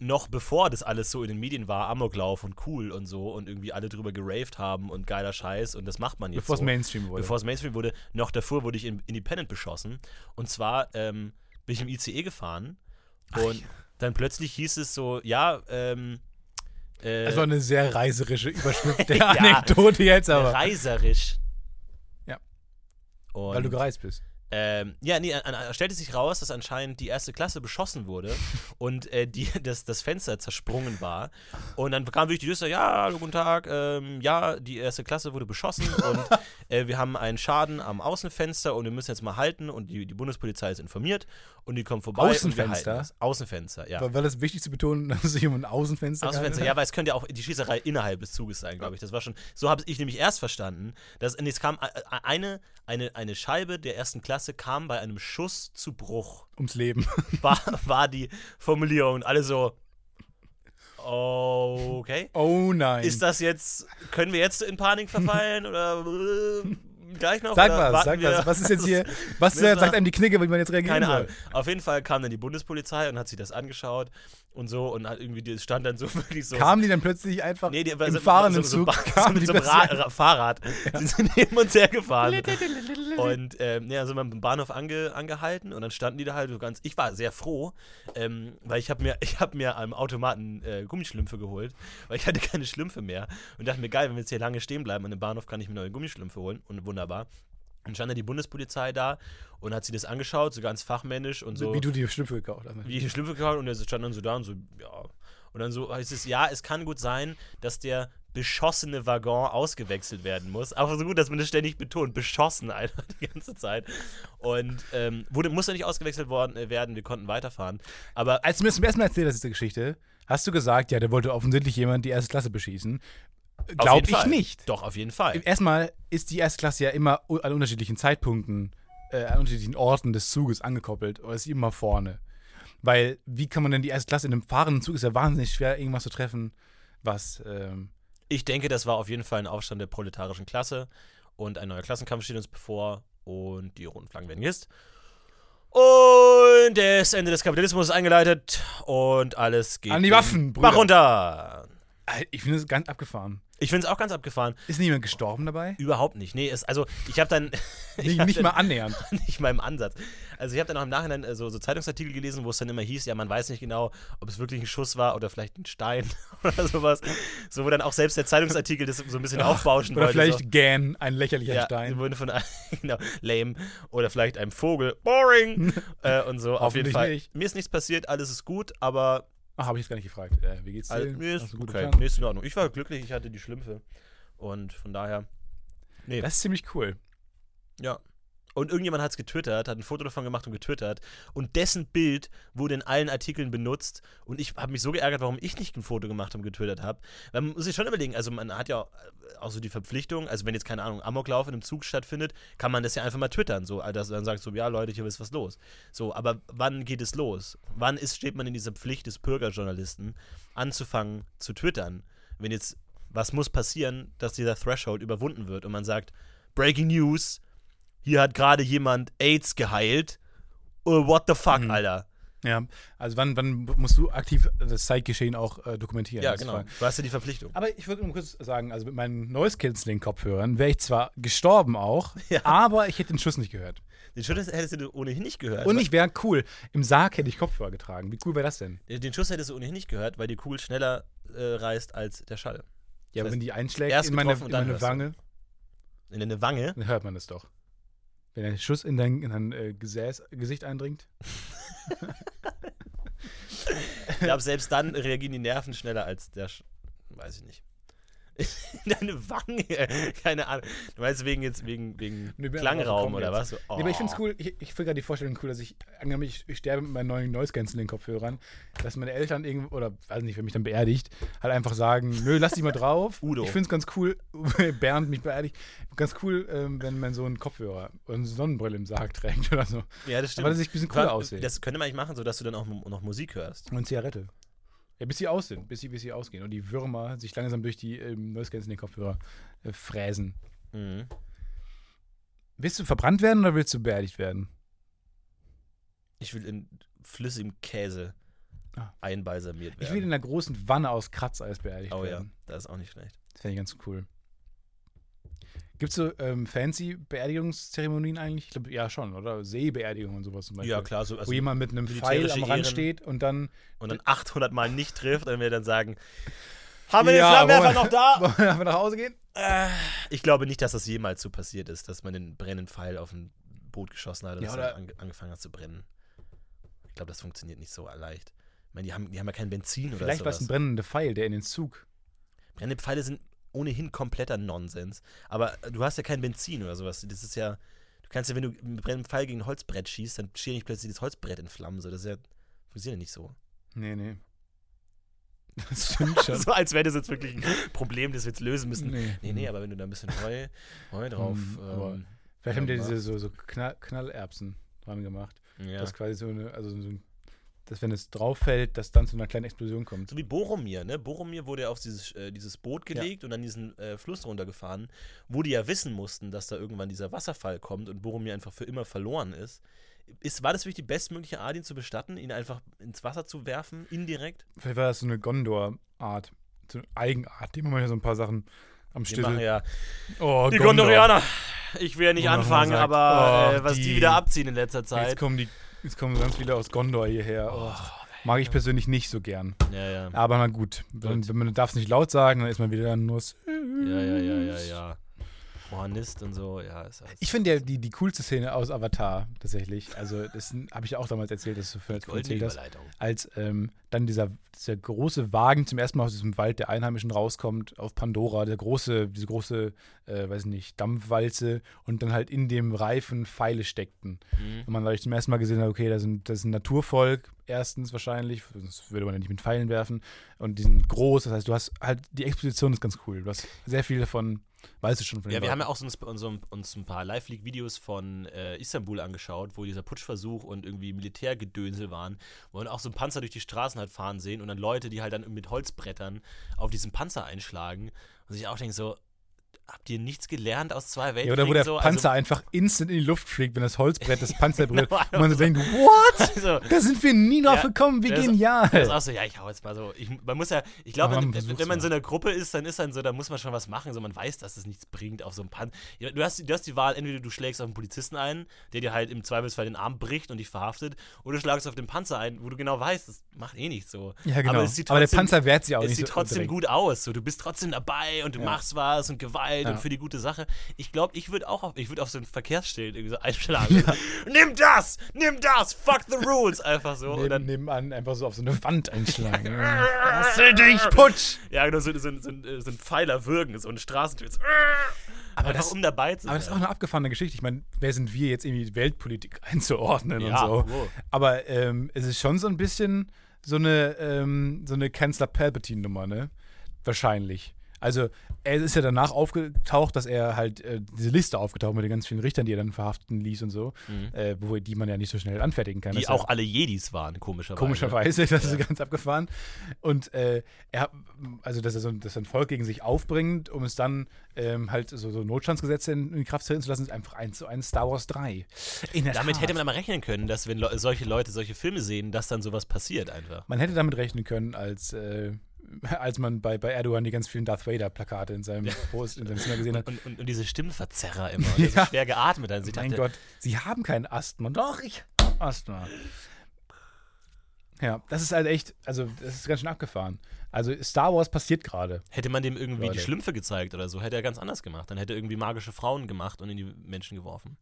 noch bevor das alles so in den Medien war, Amoklauf und cool und so und irgendwie alle drüber geraved haben und geiler Scheiß und das macht man jetzt Bevor es so. Mainstream wurde. Bevor es Mainstream wurde, noch davor wurde ich in Independent beschossen. Und zwar ähm, bin ich im ICE gefahren und dann plötzlich hieß es so, ja, ähm, äh, das war eine sehr reiserische Überschrift der Ja. Anekdote jetzt, aber. reiserisch. Ja. Und, Weil du gereist bist. Ähm, ja, nee, an, an, stellte sich raus, dass anscheinend die erste Klasse beschossen wurde und äh, die, das, das Fenster zersprungen war. Und dann kam wirklich die Liste, ja, hallo, guten Tag, ähm, ja, die erste Klasse wurde beschossen und äh, wir haben einen Schaden am Außenfenster und wir müssen jetzt mal halten und die, die Bundespolizei ist informiert und die kommen vorbei und wir Außenfenster? Außenfenster, ja. War, war das wichtig zu betonen, dass es sich um ein Außenfenster Außenfenster, ja, weil es könnte ja auch die Schießerei innerhalb des Zuges sein, glaube ich. Das war schon, so habe ich nämlich erst verstanden, dass nee, es kam äh, äh, eine, eine, eine Scheibe der ersten Klasse kam bei einem Schuss zu Bruch. Ums Leben. War, war die Formulierung. Und alle so, okay. Oh nein. Ist das jetzt, können wir jetzt in Panik verfallen oder äh, gleich noch? sag was, sag wir? was. Was ist jetzt hier? Was sagt einem die Knigge, wie man jetzt reagieren Keine soll? Ahnung. Auf jeden Fall kam dann die Bundespolizei und hat sich das angeschaut und so und hat irgendwie, das stand dann so wirklich so. Kamen die dann plötzlich einfach Nee, die, im so, fahrenden so, so, Zug? so, so, kamen mit die so Ra Ra Fahrrad. Sind sie neben uns hergefahren. und ähm, ja, sind wir am Bahnhof ange angehalten und dann standen die da halt so ganz. Ich war sehr froh, ähm, weil ich habe mir, ich hab mir am Automaten äh, Gummischlümpfe geholt, weil ich hatte keine Schlümpfe mehr. Und dachte mir, geil, wenn wir jetzt hier lange stehen bleiben an dem Bahnhof, kann ich mir neue Gummischlümpfe holen. Und wunderbar. Dann stand da die Bundespolizei da und hat sich das angeschaut, so ganz fachmännisch und so Wie du die Schlümpfe gekauft hast. wie ich die Schlümpfe gekauft und er stand dann so da und so, ja. Und dann so heißt es, ja, es kann gut sein, dass der beschossene Waggon ausgewechselt werden muss. Aber so gut, dass man das ständig betont. Beschossen einfach die ganze Zeit. Und ähm, wurde, musste nicht ausgewechselt worden, äh, werden, wir konnten weiterfahren. Aber Als du mir zum ersten Mal erzählt hast, diese Geschichte, hast du gesagt, ja, der wollte offensichtlich jemand die erste Klasse beschießen. Glaube ich Fall. nicht. Doch, auf jeden Fall. Erstmal ist die erste Klasse ja immer an unterschiedlichen Zeitpunkten, äh, an unterschiedlichen Orten des Zuges angekoppelt oder ist immer vorne. Weil, wie kann man denn die erste Klasse in einem fahrenden Zug? Ist ja wahnsinnig schwer, irgendwas zu treffen, was. Ähm, Ich denke, das war auf jeden Fall ein Aufstand der proletarischen Klasse und ein neuer Klassenkampf steht uns bevor und die roten Flaggen werden gehisst. Und das Ende des Kapitalismus ist eingeleitet und alles geht An die Waffen, Bach Brüder. runter. äh, ich finde es ganz abgefahren. Ich finde es auch ganz abgefahren. Ist niemand gestorben dabei? Überhaupt nicht. Nee, es, also ich habe dann ich Nicht, hab nicht dann, mal annähernd. nicht mal im Ansatz. Also ich habe dann auch im Nachhinein äh, so, so Zeitungsartikel gelesen, wo es dann immer hieß, ja, man weiß nicht genau, ob es wirklich ein Schuss war oder vielleicht ein Stein oder sowas. So, wo dann auch selbst der Zeitungsartikel das so ein bisschen aufbauschen Oder wollte. vielleicht so. Gan, ein lächerlicher Ja, Stein. wurde von einem, genau, lame oder vielleicht einem Vogel, boring äh, und so. Auf jeden Fall. nicht. Mir ist nichts passiert, alles ist gut, aber Ach, habe ich jetzt gar nicht gefragt. Äh, wie geht's dir? all, mir ist guten okay, mir ist in Ordnung. Ich war glücklich, ich hatte die Schlümpfe Und von daher, nee, Das ist ziemlich cool. ja. Und irgendjemand hat es getwittert, hat ein Foto davon gemacht und getwittert. Und dessen Bild wurde in allen Artikeln benutzt. Und ich habe mich so geärgert, warum ich nicht ein Foto gemacht und getwittert habe. Weil Man muss sich schon überlegen, also man hat ja auch so die Verpflichtung, also wenn jetzt, keine Ahnung, Amoklauf in einem Zug stattfindet, kann man das ja einfach mal twittern. So, dass dann sagt so, ja Leute, hier ist was los. So, aber wann geht es los? Wann ist, steht man in dieser Pflicht des Bürgerjournalisten, anzufangen zu twittern? Wenn jetzt, was muss passieren, dass dieser Threshold überwunden wird und man sagt, Breaking News, hier hat gerade jemand AIDS geheilt. Oh, what the fuck, Mhm. Alter. Ja, also wann, wann musst du aktiv das Zeitgeschehen auch äh, dokumentieren? Ja, Das genau. Du hast ja die Verpflichtung. Aber ich würde nur kurz sagen, also mit meinen Noise Cancelling Kopfhörern wäre ich zwar gestorben auch, Ja. aber ich hätte den Schuss nicht gehört. Den Schuss hättest du ohnehin nicht gehört. Und ich wäre cool. Im Sarg hätte ich Kopfhörer getragen. Wie cool wäre das denn? Den Schuss hättest du ohnehin nicht gehört, weil die Kugel schneller äh, reißt als der Schall. Ja, aber heißt, wenn die einschlägt erst in meine, in meine. Wange, In deine Wange. dann hört man das doch. Wenn der Schuss in dein, in dein äh, Gesäß, Gesicht eindringt. Ich glaube, selbst dann reagieren die Nerven schneller als der. Sch Weiß ich nicht. In deine Wange. Keine Ahnung. Du meinst wegen jetzt wegen, wegen Nee, Klangraum oder was? So, Nee, aber ich finde oh. es cool, ich, ich finde gerade die Vorstellung cool, dass ich, angenommen, ich, ich sterbe mit meinen neuen Noise Cancelling Kopfhörern, dass meine Eltern irgendwo, oder weiß nicht, wer mich dann beerdigt, halt einfach sagen, nö, lass die mal drauf. Udo. Ich finde es ganz cool, Bernd mich beerdigt, ganz cool, ähm, wenn mein Sohn Kopfhörer und eine Sonnenbrille im Sarg trägt oder so. Ja, das stimmt. Aber dass ich ein bisschen cooler aussehe. Das könnte man eigentlich machen, sodass du dann auch noch Musik hörst. Und Zigarette. Ja, bis sie aus sind, bis sie, bis sie ausgehen und die Würmer sich langsam durch die ähm, Noise Cancelling Kopfhörer äh, fräsen. Mhm. Willst du verbrannt werden oder willst du beerdigt werden? Ich will in flüssigem Käse Ah. einbalsamiert werden. Ich will in einer großen Wanne aus Kratzeis beerdigt oh ja, werden. das ist auch nicht schlecht. Das fände ich ganz cool. Gibt es so ähm, fancy Beerdigungszeremonien eigentlich? Ich glaube, ja schon, oder? Seebeerdigung und sowas zum Beispiel. Ja, klar, so, also, Wo jemand mit einem Pfeil am Rand Ehren. steht und dann. und dann 800 Mal nicht trifft und wir dann sagen, haben wir Ja, den Flammenwerfer noch da? Wollen wir nach Hause gehen? Äh, ich glaube nicht, dass das jemals so passiert ist, dass man den brennenden Pfeil auf ein Boot geschossen hat und Ja, es oder- dann ange angefangen hat zu brennen. Ich glaube, das funktioniert nicht so leicht. Ich meine, die haben, die haben ja kein Benzin oder Vielleicht war es ein brennender Pfeil, der in den Zug. Brennende Pfeile sind ohnehin kompletter Nonsens. Aber du hast ja kein Benzin oder sowas. Das ist ja. Du kannst ja, wenn du mit brennendem Pfeil gegen ein Holzbrett schießt, dann steht nicht plötzlich das Holzbrett in Flammen. So, das ist ja. Funktioniert ja nicht so. Nee, nee. Das stimmt schon. so als wäre das jetzt wirklich ein Problem, das wir jetzt lösen müssen. nee. Nee, nee, aber wenn du da ein bisschen Heu, Heu drauf. Hm, ähm, Vielleicht haben die diese so, so Knall, Knallerbsen dran gemacht. ja. Das quasi so eine, also so ein, dass wenn es drauf fällt, dass dann zu einer kleinen Explosion kommt. So wie Boromir, ne? Boromir wurde ja auf dieses, äh, dieses Boot gelegt und dann diesen äh, Fluss runtergefahren, wo die ja wissen mussten, dass da irgendwann dieser Wasserfall kommt und Boromir einfach für immer verloren ist. ist war das wirklich die bestmögliche Art, ihn zu bestatten, ihn einfach ins Wasser zu werfen, indirekt? Vielleicht war das so eine Gondor-Art. So eine Eigenart. Die machen ja so ein paar Sachen am Die machen Stissel. ja Oh, die Gondor. Gondorianer. Ich will ja nicht man anfangen, sagt, aber oh, äh, was die. die- wieder abziehen in letzter Zeit. Jetzt kommen, die, jetzt kommen ganz viele aus Gondor hierher. Oh, mag ich persönlich nicht so gern. Ja, ja. Aber na gut. Wenn, Gut. wenn man darf es nicht laut sagen, dann ist man wieder nur. so- Ja, ja, ja, ja, ja. Mohanist und so, ja, ist halt Ich finde ja die, die coolste Szene aus Avatar tatsächlich. Also, das habe ich auch damals erzählt, dass du für, erzählt hast. Als ähm, dann dieser, dieser große Wagen zum ersten Mal aus diesem Wald der Einheimischen rauskommt auf Pandora, der große, diese große, äh, weiß nicht, Dampfwalze und dann halt in dem Reifen Pfeile steckten. Mhm. Und man dadurch zum ersten Mal gesehen hat, okay, das, sind, das ist ein Naturvolk, erstens wahrscheinlich, sonst würde man ja nicht mit Pfeilen werfen. Und die sind groß, das heißt, du hast halt, die Exposition ist ganz cool. Du hast sehr viel davon, weißt du schon von Ja, wir haben ja auch so uns, uns, uns ein paar Live-League-Videos von äh, Istanbul angeschaut, wo dieser Putschversuch und irgendwie Militärgedönsel waren, wo man auch so einen Panzer durch die Straßen halt fahren sehen und dann Leute, die halt dann mit Holzbrettern auf diesen Panzer einschlagen und sich auch denken so, habt ihr nichts gelernt aus zwei Ja, Weltkriegen? oder wo der so? Panzer einfach instant in die Luft fliegt, wenn das Holzbrett das Panzer berührt. Genau, und man so denkt, what? Also, so, Da sind wir nie drauf Ja, gekommen, wie das- genial. Das ist auch so, ja, ich hau jetzt mal so. Ich, man muss ja, ich glaube, Aber wenn, wenn man in so einer Gruppe ist, dann ist dann so, da muss man schon was machen. So, man weiß, dass es nichts bringt auf so einem Pan. Ja, Du hast, du hast die Wahl, entweder du schlägst auf einen Polizisten ein, der dir halt im Zweifelsfall den Arm bricht und dich verhaftet, oder du schlagst auf den Panzer ein, wo du genau weißt, das macht eh nichts so. Ja, genau. Aber, Aber, es sieht der trotzdem- Panzer wehrt sich auch es nicht sieht so trotzdem direkt. gut aus. So, du bist trotzdem dabei und du Ja. machst was und Gewalt Umwelt Ja. und für die gute Sache. Ich glaube, ich würde auch auf, ich würde auf so ein Verkehrsschild irgendwie so einschlagen. Nimm das! Nimm das! Fuck the rules! Einfach so. und Neben, dann, nebenan einfach so auf so eine Wand einschlagen. Hasse dich, Putsch! ja, genau, so, so, so, so, ein Pfeiler würgen, so ein Straßentür. Aber Einfach das- um dabei zu sein. Aber das ist auch eine abgefahrene Geschichte. Ich meine, wer sind wir jetzt irgendwie Weltpolitik einzuordnen Ja, und so. wow. Aber ähm, es ist schon so ein bisschen so eine, ähm, so eine Kanzler Palpatine-Nummer, ne? Wahrscheinlich. Also, er ist ja danach aufgetaucht, dass er halt äh, diese Liste aufgetaucht mit den ganz vielen Richtern, die er dann verhaften ließ und so, äh, wo, die man ja nicht so schnell anfertigen kann. Mhm. die ja- auch alle Jedis waren, komischerweise. Komischerweise, das ist ganz abgefahren. Und äh, er hat, also dass er so dass er ein Volk gegen sich aufbringt, um es dann ähm, halt so, so Notstandsgesetze in, in Kraft treten zu lassen, ist einfach eins zu eins Star Wars 3. In der Damit Tat. hätte man aber rechnen können, dass wenn Le solche Leute solche Filme sehen, dass dann sowas passiert einfach. Man hätte damit rechnen können, als, äh, als man bei, bei Erdogan die ganz vielen Darth Vader-Plakate in seinem Post in seinem Zimmer gesehen hat. Und, und, und diese Stimmverzerrer immer, und der so Ja. schwer geatmet. Also ich mein dachte, Gott, sie haben kein Asthma. Doch, ich hab Asthma. Ja, das ist halt echt, also das ist ganz schön abgefahren. Also Star Wars passiert gerade. Hätte man dem irgendwie Leute. die Schlümpfe gezeigt oder so, hätte er ganz anders gemacht. Dann hätte er irgendwie magische Frauen gemacht und in die Menschen geworfen.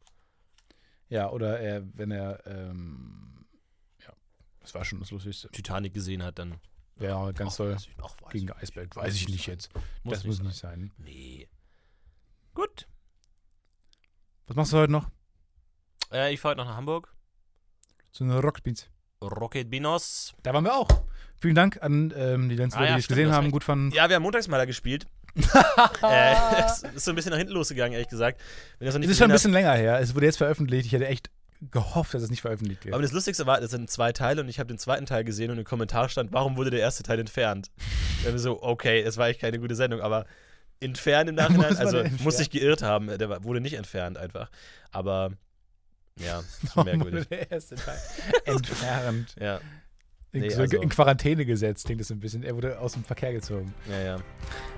Ja, oder er, wenn er, ähm, ja, das war schon das Lustigste. Titanic gesehen hat, dann. Ja, ganz toll. weiß weiß Gegen ich- Eisberg, muss weiß ich nicht sein. jetzt. Muss das nicht muss sein. nicht sein. Nee. Gut. Was machst du heute noch? Äh, ich fahre heute noch nach Hamburg. So eine Rockbeats. Rocket Binos. Da waren wir auch. Vielen Dank an ähm, die ganzen Ah Leute, ja, die es gesehen haben, recht. gut fanden. Ja, wir haben montags mal da gespielt. äh, ist so ein bisschen nach hinten losgegangen, ehrlich gesagt. Das noch nicht Es ist schon ein bisschen länger her. Es wurde jetzt veröffentlicht. Ich hätte echt gehofft, dass es nicht veröffentlicht wird. Aber das Lustigste war, das sind zwei Teile und ich habe den zweiten Teil gesehen und im Kommentar stand, warum wurde der erste Teil entfernt? Dann wir so, okay, es war echt keine gute Sendung, aber entfernt im Nachhinein, Muss also muss sich geirrt haben, der wurde nicht entfernt einfach. Aber ja, merkwürdig. der erste Teil entfernt. Ja, In, Nee, so also- in Quarantäne gesetzt, klingt das ein bisschen. Er wurde aus dem Verkehr gezogen. ja, ja.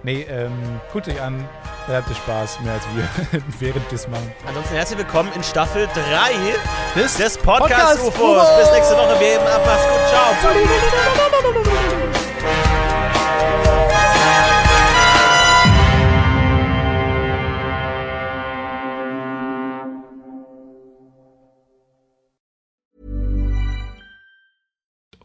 Nee, ähm, guckt euch an. Da habt ihr Spaß, mehr als wir während des Mann. Ansonsten herzlich willkommen in Staffel 3 Des, des Podcast-UFOs. Bis nächste Woche, wir heben ab, macht's gut, ciao.